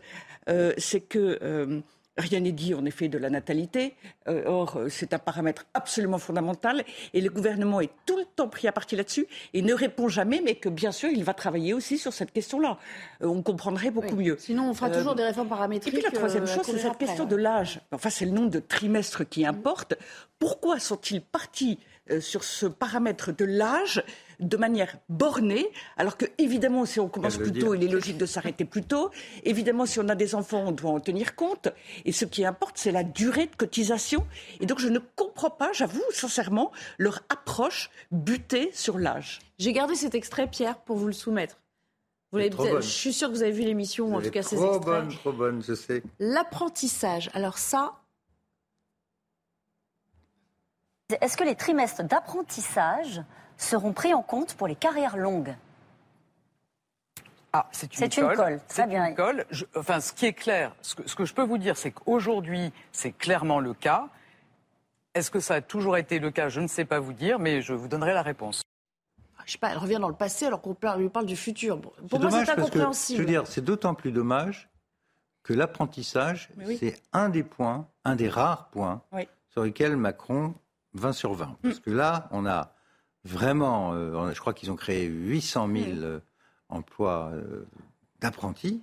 [SPEAKER 12] c'est que Rien n'est dit en effet de la natalité. Euh, or, euh, c'est un paramètre absolument fondamental et le gouvernement est tout le temps pris à partie là-dessus et ne répond jamais, mais que bien sûr, il va travailler aussi sur cette question-là. Euh, on comprendrait beaucoup mieux.
[SPEAKER 1] Sinon, on fera toujours des réformes paramétriques.
[SPEAKER 12] Et puis la troisième chose, c'est cette question de l'âge. Enfin, c'est le nombre de trimestres qui importe. Pourquoi sont-ils partis sur ce paramètre de l'âge de manière bornée, alors que évidemment si on commence plus tôt, il est logique de s'arrêter plus tôt. Évidemment si on a des enfants, on doit en tenir compte. Et ce qui importe, c'est la durée de cotisation. Et donc je ne comprends pas, j'avoue sincèrement, leur approche butée sur l'âge.
[SPEAKER 1] J'ai gardé cet extrait, Pierre, pour vous le soumettre. Vous je suis sûre que vous avez vu l'émission, en tout cas ces
[SPEAKER 13] extraits. Trop bonne, trop bonne, je sais.
[SPEAKER 1] L'apprentissage, alors ça,
[SPEAKER 33] est-ce que les trimestres d'apprentissage seront pris en compte pour les carrières longues.
[SPEAKER 29] Ah, c'est une, une, colle. Très bien. Une colle. enfin, ce qui est clair, ce que, ce que je peux vous dire, c'est qu'aujourd'hui, c'est clairement le cas. Est-ce que ça a toujours été le cas? Je ne sais pas vous dire, mais je vous donnerai la réponse.
[SPEAKER 1] Ah, je sais pas, elle revient dans le passé alors qu'on lui parle du futur. Pour moi, c'est incompréhensible.
[SPEAKER 13] je veux dire, c'est d'autant plus dommage que l'apprentissage, c'est un des points, un des rares points sur lesquels Macron 20 sur 20. Parce que là, on a vraiment, euh, je crois qu'ils ont créé 800 000 euh, emplois euh, d'apprentis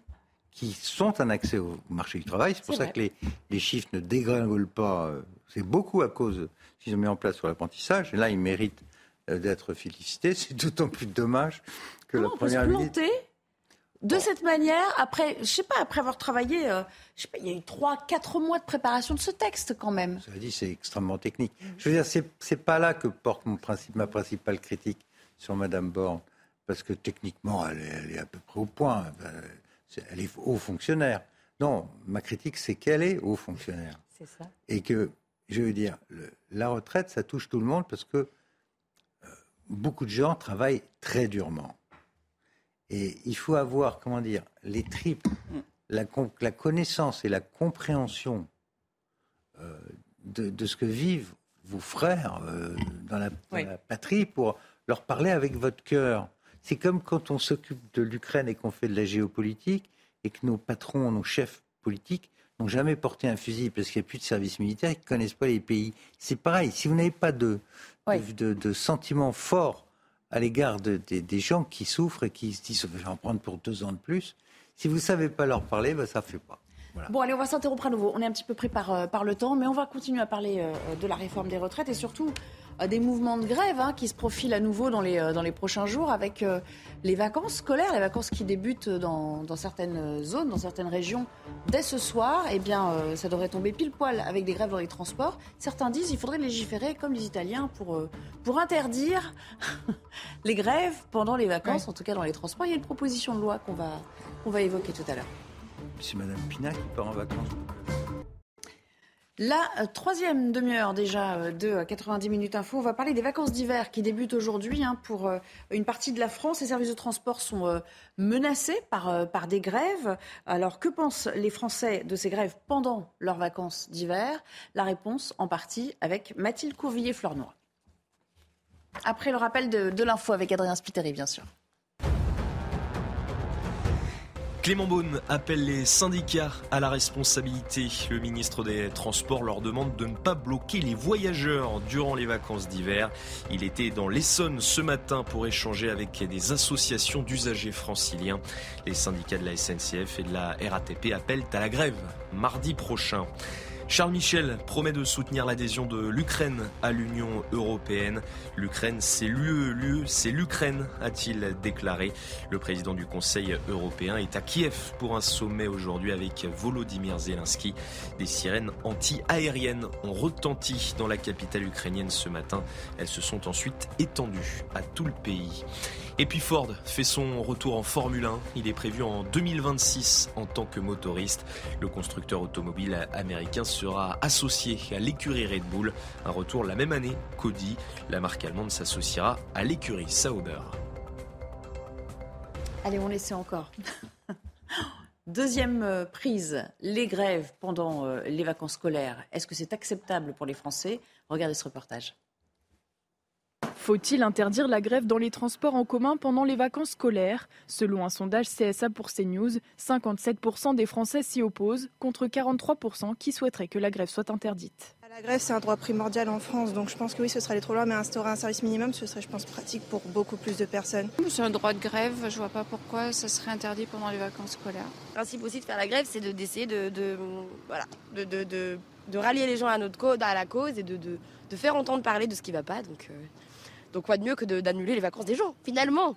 [SPEAKER 13] qui sont un accès au marché du travail. C'est pour ça que les, les, chiffres ne dégringolent pas. C'est beaucoup à cause qu'ils ont mis en place sur l'apprentissage. Et là, ils méritent d'être félicités. [laughs] C'est d'autant plus dommage que la première
[SPEAKER 1] ministre de cette manière, après, je sais pas, après avoir travaillé, euh, je sais pas, il y a eu trois, quatre mois de préparation de ce texte quand même.
[SPEAKER 13] Ça dit, c'est extrêmement technique. Je veux dire, c'est, c'est pas là que porte mon principe, ma principale critique sur Madame Borne, parce que techniquement, elle est, à peu près au point. Elle est haut fonctionnaire. Non, ma critique, c'est qu'elle est haut fonctionnaire. [laughs]
[SPEAKER 1] C'est ça.
[SPEAKER 13] Et que, je veux dire, la retraite, ça touche tout le monde parce que euh, beaucoup de gens travaillent très durement. Et il faut avoir, comment dire, les tripes, la, la connaissance et la compréhension euh, de, ce que vivent vos frères euh, dans, la, patrie pour leur parler avec votre cœur. C'est comme quand on s'occupe de l'Ukraine et qu'on fait de la géopolitique et que nos patrons, nos chefs politiques n'ont jamais porté un fusil parce qu'il n'y a plus de service militaire, ils ne connaissent pas les pays. C'est pareil, si vous n'avez pas de, de, de sentiments forts à l'égard des gens qui souffrent et qui se disent je vais en prendre pour deux ans de plus. Si vous ne savez pas leur parler, ben, ça ne fait pas.
[SPEAKER 1] Bon, allez, on va s'interrompre à nouveau. On est un petit peu pris par, euh, par le temps, mais on va continuer à parler euh, de la réforme des retraites et surtout des mouvements de grève hein, qui se profilent à nouveau dans les, euh, dans les prochains jours avec euh, les vacances scolaires, les vacances qui débutent dans, dans, certaines zones, dans certaines régions dès ce soir. Eh bien, euh, ça devrait tomber pile poil avec des grèves dans les transports. Certains disent qu'il faudrait légiférer comme les Italiens pour, pour interdire [laughs] les grèves pendant les vacances, en tout cas dans les transports. Il y a une proposition de loi qu'on va, qu'on va évoquer tout à l'heure.
[SPEAKER 13] C'est Madame Pinac qui part en vacances.
[SPEAKER 1] La euh, troisième demi-heure déjà euh, de 90 euh, minutes info, on va parler des vacances d'hiver qui débutent aujourd'hui hein, pour une partie de la France. Les services de transport sont menacés par, des grèves. Alors que pensent les Français de ces grèves pendant leurs vacances d'hiver? La réponse en partie avec Mathilde Courvillier-Fleurnoy. Après le rappel de, de l'info avec Adrien Spiteri, bien sûr.
[SPEAKER 2] Clément Beaune appelle les syndicats à la responsabilité. Le ministre des Transports leur demande de ne pas bloquer les voyageurs durant les vacances d'hiver. Il était dans l'Essonne ce matin pour échanger avec des associations d'usagers franciliens. Les syndicats de la SNCF et de la RATP appellent à la grève mardi prochain. Charles Michel promet de soutenir l'adhésion de l'Ukraine à l'Union européenne. L'Ukraine, c'est l'UE, l'UE, c'est l'Ukraine, a-t-il déclaré. Le président du Conseil européen est à Kiev pour un sommet aujourd'hui avec Volodymyr Zelensky. Des sirènes anti-aériennes ont retenti dans la capitale ukrainienne ce matin. Elles se sont ensuite étendues à tout le pays. Et puis Ford fait son retour en Formule 1. Il est prévu en 2026 en tant que motoriste. Le constructeur automobile américain sera associé à l'écurie Red Bull. Un retour la même année qu'Audi. La marque allemande s'associera à l'écurie Sauber.
[SPEAKER 1] Allez, on laisse encore. [laughs] Deuxième euh, prise, les grèves pendant euh, les vacances scolaires. Est-ce que c'est acceptable pour les Français? Regardez ce reportage.
[SPEAKER 23] Faut-il interdire la grève dans les transports en commun pendant les vacances scolaires? Selon un sondage CSA pour CNews, 57% des Français s'y opposent, contre 43% qui souhaiteraient que la grève soit interdite.
[SPEAKER 34] La grève, c'est un droit primordial en France, donc je pense que oui, ce serait aller trop loin, mais instaurer un service minimum, ce serait, je pense, pratique pour beaucoup plus de personnes.
[SPEAKER 35] C'est un droit de grève, je vois pas pourquoi ça serait interdit pendant les vacances scolaires.
[SPEAKER 36] Le principe aussi de faire la grève, c'est d'essayer de, voilà, de, rallier les gens à, notre cause, à la cause et de, faire entendre parler de ce qui ne va pas. Donc, euh, donc quoi de mieux que d'annuler les vacances des gens, finalement?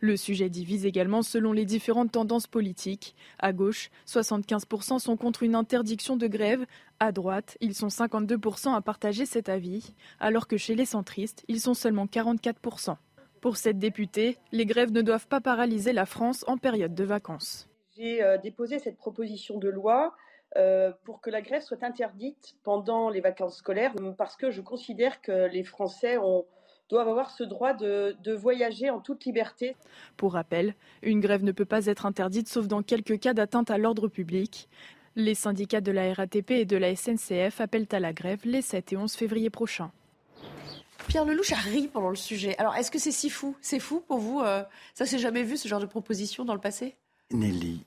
[SPEAKER 23] Le sujet divise également selon les différentes tendances politiques. À gauche, 75% sont contre une interdiction de grève. À droite, ils sont 52% à partager cet avis, alors que chez les centristes, ils sont seulement 44%. Pour cette députée, les grèves ne doivent pas paralyser la France en période de vacances.
[SPEAKER 6] J'ai euh, déposé cette proposition de loi euh, pour que la grève soit interdite pendant les vacances scolaires, parce que je considère que les Français ont doivent avoir ce droit de, voyager en toute liberté.
[SPEAKER 23] Pour rappel, une grève ne peut pas être interdite sauf dans quelques cas d'atteinte à l'ordre public. Les syndicats de la RATP et de la SNCF appellent à la grève les 7 et 11 février prochains.
[SPEAKER 1] Pierre Lelouch a ri pendant le sujet. Alors, est-ce que c'est si fou? C'est fou pour vous euh, Ça, s'est jamais vu, ce genre de proposition dans le passé?
[SPEAKER 13] Nelly,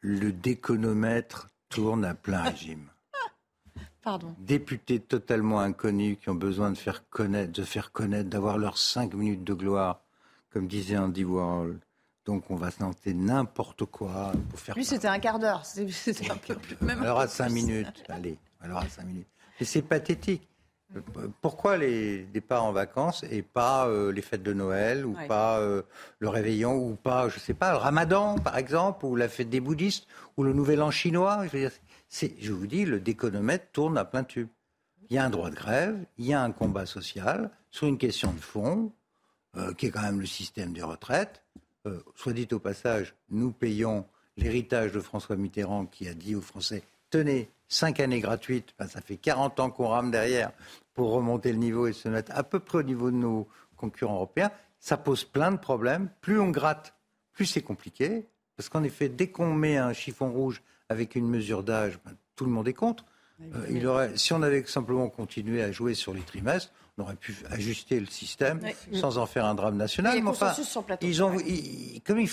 [SPEAKER 13] le déconomètre tourne à plein régime. Députés totalement inconnus qui ont besoin de faire connaître, de faire connaître, d'avoir leurs cinq minutes de gloire, comme disait Andy Warhol. Donc on va se tenter n'importe quoi pour faire.
[SPEAKER 1] Lui, c'était un quart d'heure.
[SPEAKER 13] alors à cinq minutes, allez. Alors à cinq minutes. Et c'est pathétique. Pourquoi les départs en vacances et pas euh, les fêtes de Noël ou pas euh, le réveillon ou pas, je sais pas, le Ramadan par exemple ou la fête des bouddhistes ou le Nouvel An chinois? Je veux dire, je vous dis, le déconomètre tourne à plein tube. Il y a un droit de grève, il y a un combat social sur une question de fond, euh, qui est quand même le système des retraites. Euh, soit dit au passage, nous payons l'héritage de François Mitterrand qui a dit aux Français tenez, cinq années gratuites, ben, ça fait 40 ans qu'on rame derrière pour remonter le niveau et se mettre à peu près au niveau de nos concurrents européens. Ça pose plein de problèmes. Plus on gratte, plus c'est compliqué. Parce qu'en effet, dès qu'on met un chiffon rouge avec une mesure d'âge, ben, tout le monde est contre. Euh, il aurait, si on avait simplement continué à jouer sur les trimestres, on aurait pu ajuster le système sans en faire un drame national. Mais enfin, ils ont, comme, ils,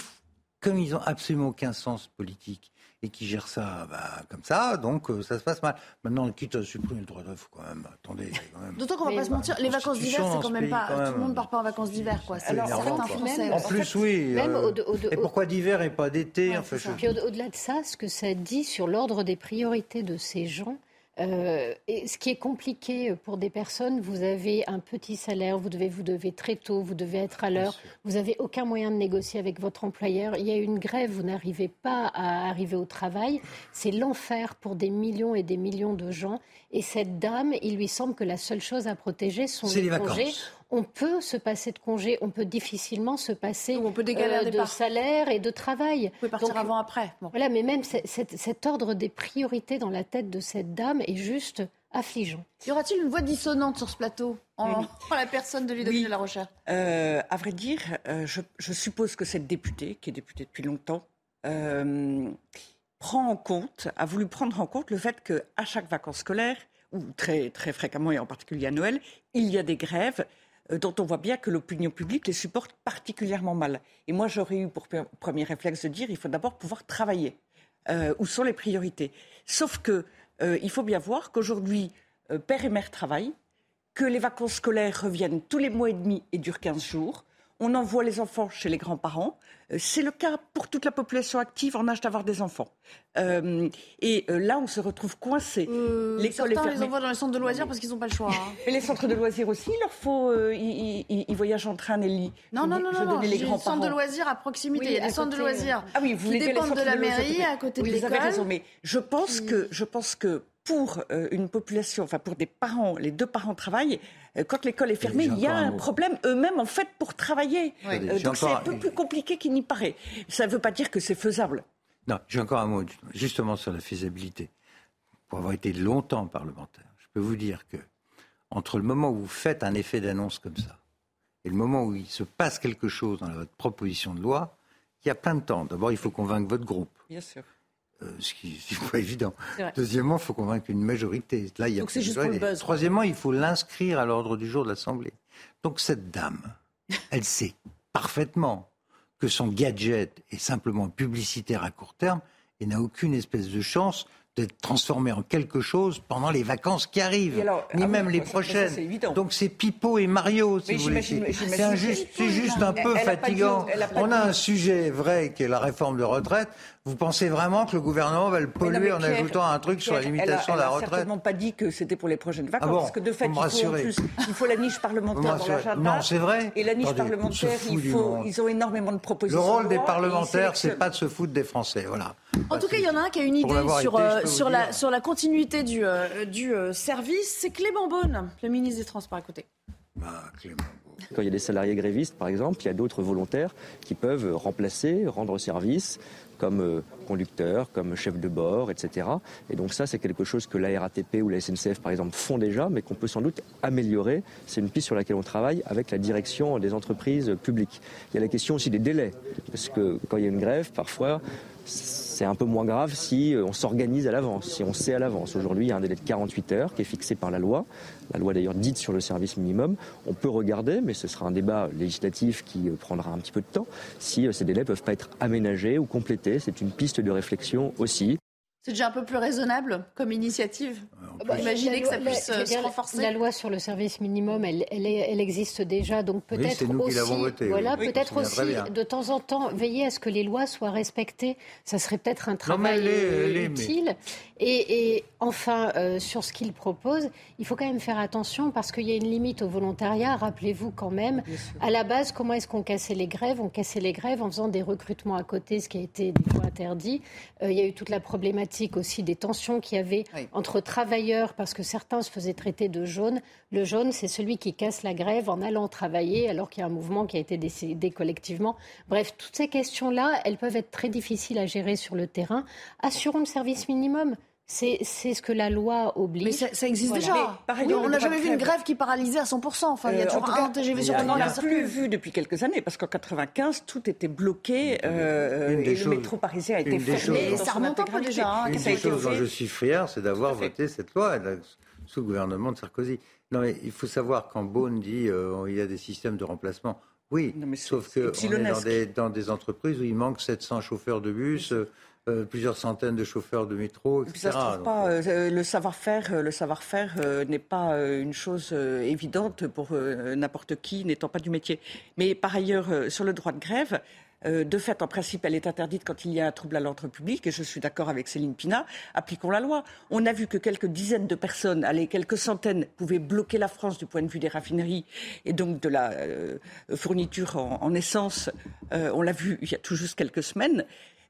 [SPEAKER 13] comme ils ont absolument aucun sens politique et qui gèrent ça bah, comme ça, donc euh, ça se passe mal. Maintenant, quitte à supprimer le droit d'œuvre, quand même, attendez.
[SPEAKER 1] D'autant qu'on va pas se mentir, les vacances d'hiver, c'est quand même pas. tout le monde ne part pas en vacances d'hiver, quoi.
[SPEAKER 13] C'est Français. En plus, oui. Euh, et pourquoi d'hiver et pas d'été
[SPEAKER 14] enfin, Puis au-delà de ça, ce que ça dit sur l'ordre des priorités de ces gens, euh, et ce qui est compliqué pour des personnes, vous avez un petit salaire, vous devez vous devez très tôt, vous devez être à l'heure, vous n'avez aucun moyen de négocier avec votre employeur. Il y a une grève, vous n'arrivez pas à arriver au travail. C'est l'enfer pour des millions et des millions de gens. Et cette dame, il lui semble que la seule chose à protéger sont les, congés on peut se passer de congé, on peut difficilement se passer on peut euh, de salaire et de travail.
[SPEAKER 1] Vous pouvez partir avant, après.
[SPEAKER 14] Voilà, mais même cet ordre des priorités dans la tête de cette dame est juste affligeant.
[SPEAKER 1] Y aura-t-il une voix dissonante sur ce plateau en, [laughs] la personne de Ludovic de la Rochère?
[SPEAKER 12] Euh, À vrai dire, euh, je, suppose que cette députée, qui est députée depuis longtemps, prend en compte, a voulu prendre en compte le fait qu'à chaque vacances scolaires, ou très, très fréquemment et en particulier à Noël, il y a des grèves dont on voit bien que l'opinion publique les supporte particulièrement mal. Et moi, j'aurais eu pour premier réflexe de dire il faut d'abord pouvoir travailler. où sont les priorités Sauf que il faut bien voir qu'aujourd'hui, père et mère travaillent, que les vacances scolaires reviennent tous les mois et demi et durent 15 jours. On envoie les enfants chez les grands-parents. Euh, c'est le cas pour toute la population active en âge d'avoir des enfants. Euh, et euh, là, on se retrouve coincé.
[SPEAKER 1] L'école certains les envoient dans les centres de loisirs parce qu'ils n'ont pas le choix. Hein. [laughs]
[SPEAKER 12] et les centres de loisirs aussi, il leur faut. ils, voyagent en train, Nelly.
[SPEAKER 1] Non, non, non, non. non. Les grands centres de loisirs à proximité. il y a des centres de loisirs ah oui, vous qui dépendent de la mairie, à côté de l'école. Vous avez raison,
[SPEAKER 12] mais je pense que je pense que pour une population, enfin pour des parents, les deux parents travaillent, euh, quand l'école est fermée, il y a un, problème eux-mêmes en fait pour travailler. Euh, donc c'est un peu plus compliqué qu'il n'y paraît. Ça ne veut pas dire que c'est faisable.
[SPEAKER 13] Non, j'ai encore un mot justement sur la faisabilité. Pour avoir été longtemps parlementaire, je peux vous dire que entre le moment où vous faites un effet d'annonce comme ça et le moment où il se passe quelque chose dans votre proposition de loi, il y a plein de temps. D'abord, il faut convaincre votre groupe.
[SPEAKER 12] Bien sûr.
[SPEAKER 13] Euh, ce qui [laughs] n'est pas évident. Deuxièmement, il faut convaincre une majorité.
[SPEAKER 1] Là, il y a Donc c'est juste pour le buzz.
[SPEAKER 13] Troisièmement, il faut l'inscrire à l'ordre du jour de l'Assemblée. Donc cette dame, [laughs] elle sait parfaitement que son gadget est simplement publicitaire à court terme et n'a aucune espèce de chance d'être transformé en quelque chose pendant les vacances qui arrivent, ni ah même les prochaines. Donc c'est Pipo et Mario, si vous voulez. C'est juste, un peu fatigant. On a un sujet vrai qui est la réforme de retraite. Vous pensez vraiment que le gouvernement va le polluer en ajoutant un truc sur la limitation de la retraite Elle n'a
[SPEAKER 12] certainement pas dit que c'était pour les prochaines ah vacances, parce que de fait, il faut, en plus, il faut la niche parlementaire dans l'agenda.
[SPEAKER 13] Non, c'est vrai.
[SPEAKER 12] Et la niche parlementaire, il faut, ils ont énormément de propositions.
[SPEAKER 13] Le rôle des parlementaires, c'est pas de se foutre des Français, voilà.
[SPEAKER 1] En tout cas, il y en a un qui a une idée sur, euh, sur, la, sur la continuité du, euh, du euh, service. C'est Clément Beaune, le ministre des Transports. à côté.
[SPEAKER 13] Bah, Clément
[SPEAKER 37] quand il y a des salariés grévistes, par exemple, il y a d'autres volontaires qui peuvent remplacer, rendre service, comme euh, conducteur, comme chef de bord, etc. Et donc ça, c'est quelque chose que la RATP ou la SNCF, par exemple, font déjà, mais qu'on peut sans doute améliorer. C'est une piste sur laquelle on travaille avec la direction des entreprises publiques. Il y a la question aussi des délais, parce que quand il y a une grève, parfois, c'est un peu moins grave si euh, on s'organise à l'avance, si on sait à l'avance. Aujourd'hui, il y a un délai de 48 heures qui est fixé par la loi, la loi d'ailleurs dite sur le service minimum. On peut regarder, mais ce sera un débat législatif qui euh, prendra un petit peu de temps, si euh, ces délais peuvent pas être aménagés ou complétés. C'est une piste de réflexion aussi.
[SPEAKER 1] C'est déjà un peu plus raisonnable comme initiative? Bah, imaginez que ça puisse euh, se renforcer.
[SPEAKER 14] La loi sur le service minimum, elle, elle, existe déjà, donc peut-être aussi, voilà, peut-être aussi de temps en temps veiller à ce que les lois soient respectées. Ça serait peut-être un travail utile. Et, enfin, euh, sur ce qu'il propose, il faut quand même faire attention parce qu'il y a une limite au volontariat. Rappelez-vous quand même, à la base, comment est-ce qu'on cassait les grèves? On cassait les grèves en faisant des recrutements à côté, ce qui a été des fois interdit. Euh, il y a eu toute la problématique aussi des tensions qu'il y avait entre travailleurs parce que certains se faisaient traiter de jaune. Le jaune, c'est celui qui casse la grève en allant travailler alors qu'il y a un mouvement qui a été décidé collectivement. Bref, toutes ces questions-là, elles peuvent être très difficiles à gérer sur le terrain. Assurons le service minimum. C'est ce que la loi oblige. Mais
[SPEAKER 1] ça, existe déjà. on n'a jamais vu une grève qui paralysait à 100%. Enfin, il y a euh, toujours un TGV sur
[SPEAKER 12] le On l'a plus vu depuis quelques années, parce qu'en 95, tout était bloqué. Euh, et le métro parisien a été fermé.
[SPEAKER 1] ça remonte un peu déjà.
[SPEAKER 13] Hein, une des choses dont je suis fier, c'est d'avoir voté cette loi sous le gouvernement de Sarkozy. Non, mais il faut savoir quand Beaune dit qu'il euh, il y a des systèmes de remplacement. Oui, sauf qu'on est, dans des, dans des, entreprises où il manque 700 chauffeurs de bus, euh, plusieurs centaines de chauffeurs de métro, etc.
[SPEAKER 12] pas, euh, euh, le savoir-faire, le savoir-faire n'est pas une chose évidente pour n'importe qui n'étant pas du métier. Mais par ailleurs, sur le droit de grève, de fait, en principe, elle est interdite quand il y a un trouble à l'ordre public, et je suis d'accord avec Céline Pina. Appliquons la loi. On a vu que quelques dizaines de personnes, allez, quelques centaines, pouvaient bloquer la France du point de vue des raffineries et donc de la fourniture en, en essence. on l'a vu il y a tout juste quelques semaines.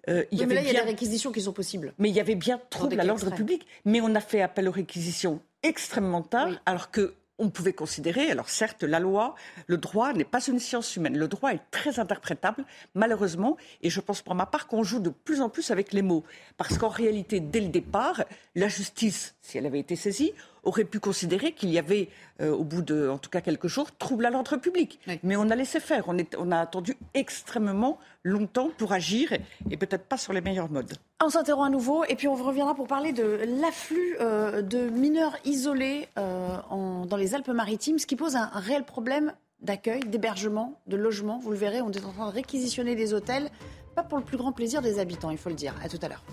[SPEAKER 1] Euh, il y mais là, il y a des réquisitions qui sont possibles.
[SPEAKER 12] Mais il y avait bien trouble à l'ordre public. Mais on a fait appel aux réquisitions extrêmement tard, alors que on pouvait considérer, alors certes, la loi, le droit n'est pas une science humaine. Le droit est très interprétable, malheureusement, et je pense pour ma part qu'on joue de plus en plus avec les mots. Parce qu'en réalité, dès le départ, la justice, si elle avait été saisie, aurait pu considérer qu'il y avait, euh, au bout de, en tout cas quelques jours, trouble à l'ordre public. Mais on a laissé faire. On, est, on, a attendu extrêmement longtemps pour agir et, peut-être pas sur les meilleurs modes.
[SPEAKER 1] On s'interrompt à nouveau et puis on reviendra pour parler de l'afflux euh, de mineurs isolés euh, dans les Alpes-Maritimes, ce qui pose un réel problème d'accueil, d'hébergement, de logement. Vous le verrez, on est en train de réquisitionner des hôtels, pas pour le plus grand plaisir des habitants, il faut le dire. À tout à l'heure.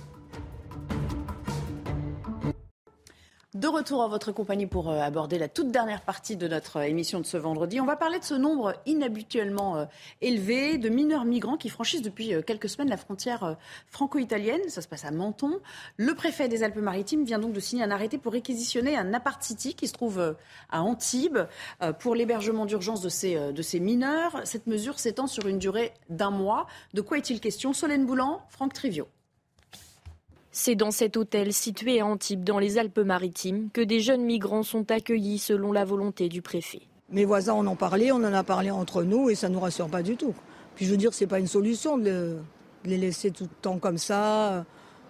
[SPEAKER 1] De retour en votre compagnie pour euh, aborder la toute dernière partie de notre euh, émission de ce vendredi. On va parler de ce nombre inhabituellement euh, élevé de mineurs migrants qui franchissent depuis quelques semaines la frontière franco-italienne. Ça se passe à Menton. Le préfet des Alpes-Maritimes vient donc de signer un arrêté pour réquisitionner un apart city qui se trouve à Antibes pour l'hébergement d'urgence de ces, de ces mineurs. Cette mesure s'étend sur une durée d'un mois. De quoi est-il question? Solène Boulan, Franck Trivio.
[SPEAKER 26] C'est dans cet hôtel situé à Antibes, dans les Alpes-Maritimes, que des jeunes migrants sont accueillis selon la volonté du préfet.
[SPEAKER 38] Mes voisins en ont parlé, on en a parlé entre nous et ça ne nous rassure pas du tout. Puis je veux dire, ce n'est pas une solution de, les laisser tout le temps comme ça.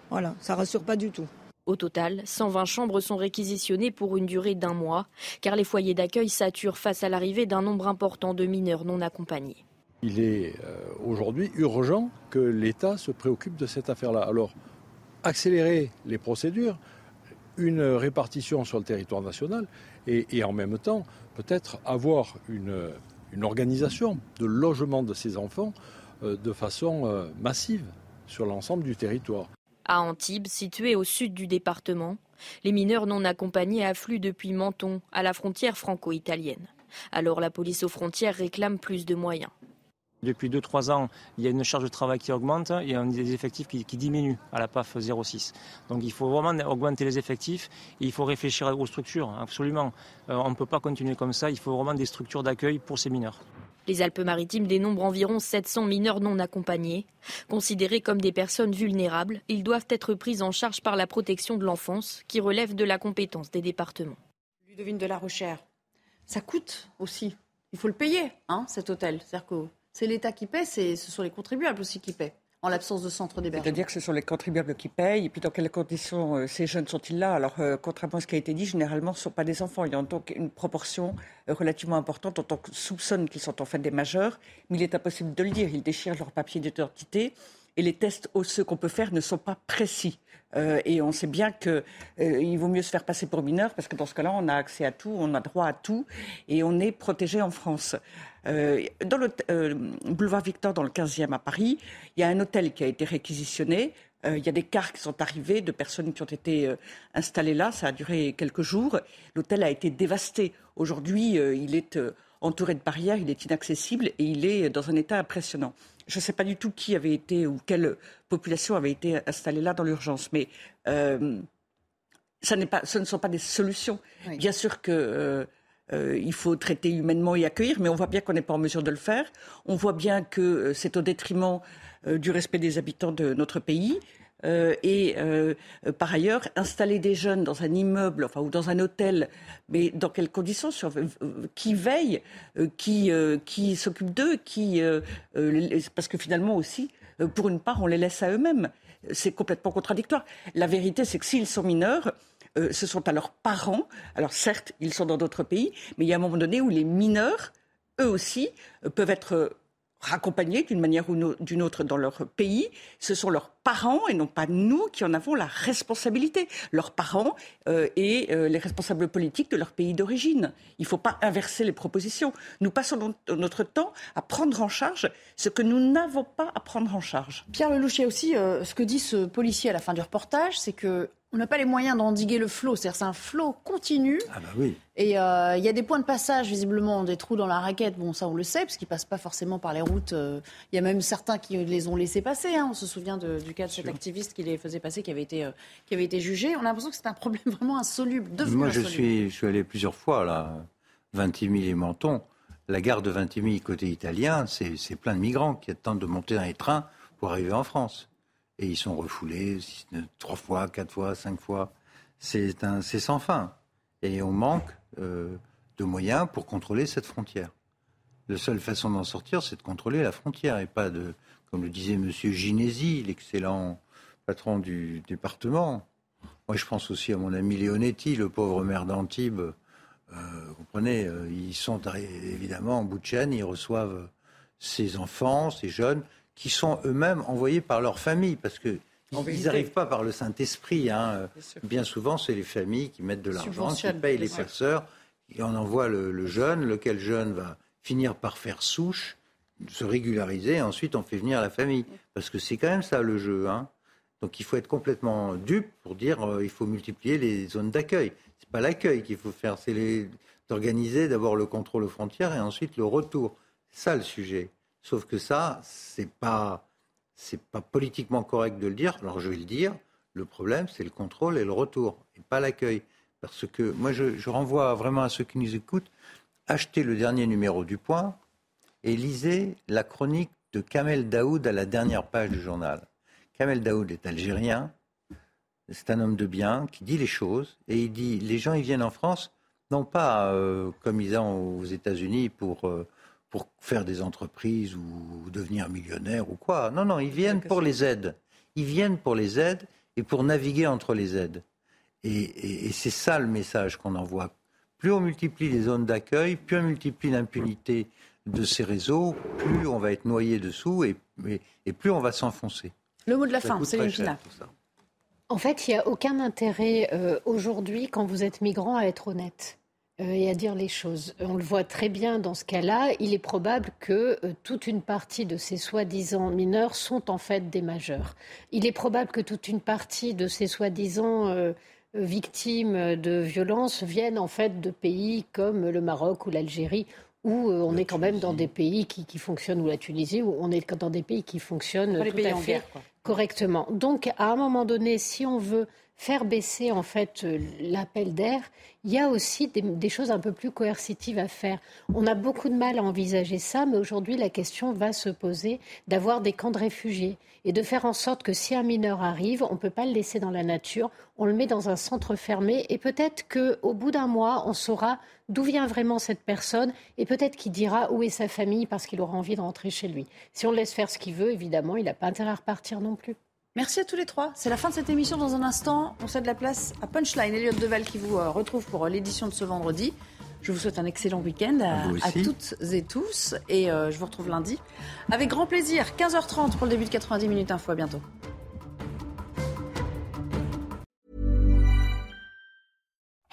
[SPEAKER 38] Voilà, ça ne rassure pas du tout.
[SPEAKER 26] Au total, 120 chambres sont réquisitionnées pour une durée d'un mois, car les foyers d'accueil saturent face à l'arrivée d'un nombre important de mineurs non accompagnés.
[SPEAKER 39] Il est euh, aujourd'hui urgent que l'État se préoccupe de cette affaire-là. Alors, accélérer les procédures, une répartition sur le territoire national et, en même temps peut-être avoir une, organisation de logement de ces enfants euh, de façon euh, massive sur l'ensemble du territoire.
[SPEAKER 26] À Antibes, situé au sud du département, les mineurs non accompagnés affluent depuis Menton, à la frontière franco-italienne. Alors la police aux frontières réclame plus de moyens.
[SPEAKER 40] Depuis 2-3 ans, il y a une charge de travail qui augmente et a des effectifs qui, diminuent à la PAF 06. Donc il faut vraiment augmenter les effectifs et il faut réfléchir aux structures, absolument. Euh, on ne peut pas continuer comme ça, il faut vraiment des structures d'accueil pour ces mineurs.
[SPEAKER 26] Les Alpes-Maritimes dénombrent environ 700 mineurs non accompagnés. Considérés comme des personnes vulnérables, ils doivent être pris en charge par la protection de l'enfance, qui relève de la compétence des départements.
[SPEAKER 1] Ludovine de la Rochère, ça coûte aussi. Il faut le payer, hein, cet hôtel. cest c'est l'État qui paie, ce sont les contribuables aussi qui paient en l'absence de centre d'hébergement.
[SPEAKER 12] C'est-à-dire que ce sont les contribuables qui payent, et puis dans quelles conditions euh, ces jeunes sont-ils là? Alors, euh, contrairement à ce qui a été dit, généralement, ce ne sont pas des enfants. Il y a donc une proportion euh, relativement importante on soupçonne qu'ils sont en fait des majeurs, mais il est impossible de le dire. Ils déchirent leur papier d'identité, et les tests osseux qu'on peut faire ne sont pas précis. et on sait bien qu'il vaut mieux se faire passer pour mineur parce que dans ce cas-là, on a accès à tout, on a droit à tout et on est protégé en France. Euh, dans le euh, boulevard Victor, dans le 15e à Paris, il y a un hôtel qui a été réquisitionné. Euh, il y a des cars qui sont arrivés de personnes qui ont été installées là. Ça a duré quelques jours. L'hôtel a été dévasté. Aujourd'hui, il est entouré de barrières, il est inaccessible et il est dans un état impressionnant. Je ne sais pas du tout qui avait été ou quelle population avait été installée là dans l'urgence, mais ça pas, ce ne sont pas des solutions. Bien sûr que euh, il faut traiter humainement et accueillir, mais on voit bien qu'on n'est pas en mesure de le faire. On voit bien que euh, c'est au détriment euh, du respect des habitants de notre pays. et par ailleurs, installer des jeunes dans un immeuble enfin, ou dans un hôtel, mais dans quelles conditions Qui veille Qui, qui s'occupe d'eux qui, Parce que finalement aussi, pour une part, on les laisse à eux-mêmes. C'est complètement contradictoire. La vérité, c'est que s'ils sont mineurs, euh, ce sont à leurs parents. Alors certes, ils sont dans d'autres pays, mais il y a un moment donné où les mineurs, eux aussi, euh, peuvent être euh, raccompagnés d'une manière ou d'une autre dans leur pays. Ce sont leurs parents et non pas nous qui en avons la responsabilité. Leurs parents et les responsables politiques de leur pays d'origine. Il ne faut pas inverser les propositions. Nous passons notre temps à prendre en charge ce que nous n'avons pas à prendre en charge.
[SPEAKER 1] Pierre Lelouch, aussi ce que dit ce policier à la fin du reportage, c'est que on n'a pas les moyens d'endiguer le flot. C'est-à-dire c'est un flot continu.
[SPEAKER 39] Ah bah oui.
[SPEAKER 1] Et euh, il y a des points de passage, visiblement, des trous dans la raquette. Bon, ça, on le sait, parce qu'ils passent pas forcément par les routes. Euh, il y a même certains qui les ont laissés passer. Hein. On se souvient du cas de cet activiste qui les faisait passer, qui avait été, euh, qui avait été jugé. On a l'impression que c'est un problème [laughs] vraiment insoluble.
[SPEAKER 13] Moi, je suis, je suis allé plusieurs fois là, Vintimille et Menton. La gare de Vintimille, côté italien, c'est plein de migrants qui attendent de monter dans les trains pour arriver en France et ils sont refoulés trois fois, quatre fois, cinq fois. C'est sans fin. Et on manque euh, de moyens pour contrôler cette frontière. La seule façon d'en sortir, c'est de contrôler la frontière et pas de, comme le disait M. Ginesi, l'excellent patron du département. Moi, je pense aussi à mon ami Leonetti, le pauvre maire d'Antibes. Euh, vous comprenez, euh, ils sont évidemment en bout de chaîne, ils reçoivent ces enfants, ces jeunes qui sont eux-mêmes envoyés par leur famille, parce que ils n'arrivent pas par le Saint-Esprit. Hein. Bien, souvent, c'est les familles qui mettent de l'argent, qui payent les passeurs, et on envoie le, jeune, lequel jeune va finir par faire souche, se régulariser, et ensuite on fait venir la famille. Parce que c'est quand même ça le jeu. Hein. Donc il faut être complètement dupe pour dire qu'il il faut multiplier les zones d'accueil. C'est pas l'accueil qu'il faut faire, c'est d'organiser d'abord le contrôle aux frontières et ensuite le retour. C'est ça le sujet. Sauf que ça, c'est pas pas politiquement correct de le dire. Alors je vais le dire. Le problème, c'est le contrôle et le retour, et pas l'accueil. Parce que moi, je, renvoie vraiment à ceux qui nous écoutent, achetez le dernier numéro du Point et lisez la chronique de Kamel Daoud à la dernière page du journal. Kamel Daoud est algérien, c'est un homme de bien qui dit les choses et il dit les gens ils viennent en France non pas euh, comme ils ont aux États-Unis pour euh, pour faire des entreprises ou devenir millionnaire ou quoi. Non non, ils viennent pour les aides. Ils viennent pour les aides et pour naviguer entre les aides. Et, c'est ça le message qu'on envoie. Plus on multiplie les zones d'accueil, plus on multiplie l'impunité de ces réseaux, plus on va être noyé dessous et, et, plus on va s'enfoncer.
[SPEAKER 1] Le mot de la fin, Céline Pina.
[SPEAKER 14] En fait, il n'y a aucun intérêt euh, aujourd'hui, quand vous êtes migrant, à être honnête. Euh, et à dire les choses. On le voit très bien dans ce cas-là. Il est probable que euh, toute une partie de ces soi-disant mineurs sont en fait des majeurs. Il est probable que toute une partie de ces soi-disant euh, victimes de violences viennent en fait de pays comme le Maroc ou l'Algérie où on est quand même dans des pays qui, fonctionnent, ou la Tunisie, où on est dans des pays qui fonctionnent tout à fait correctement. Donc, à un moment donné, si on veut faire baisser en fait euh, l'appel d'air, il y a aussi des, choses un peu plus coercitives à faire. On a beaucoup de mal à envisager ça, mais aujourd'hui la question va se poser d'avoir des camps de réfugiés et de faire en sorte que si un mineur arrive, on ne peut pas le laisser dans la nature, on le met dans un centre fermé et peut-être qu'au bout d'un mois, on saura d'où vient vraiment cette personne et peut-être qu'il dira où est sa famille parce qu'il aura envie de rentrer chez lui. Si on le laisse faire ce qu'il veut, évidemment, il n'a pas intérêt à repartir non plus.
[SPEAKER 1] Merci à tous les trois. C'est la fin de cette émission. Dans un instant, on cède la place à Punchline. Elliot Deval qui vous euh, retrouve pour euh, l'édition de ce vendredi. Je vous souhaite un excellent week-end à, toutes et tous. Et euh, je vous retrouve lundi avec grand plaisir. 15h30 pour le début de 90 minutes info. À bientôt.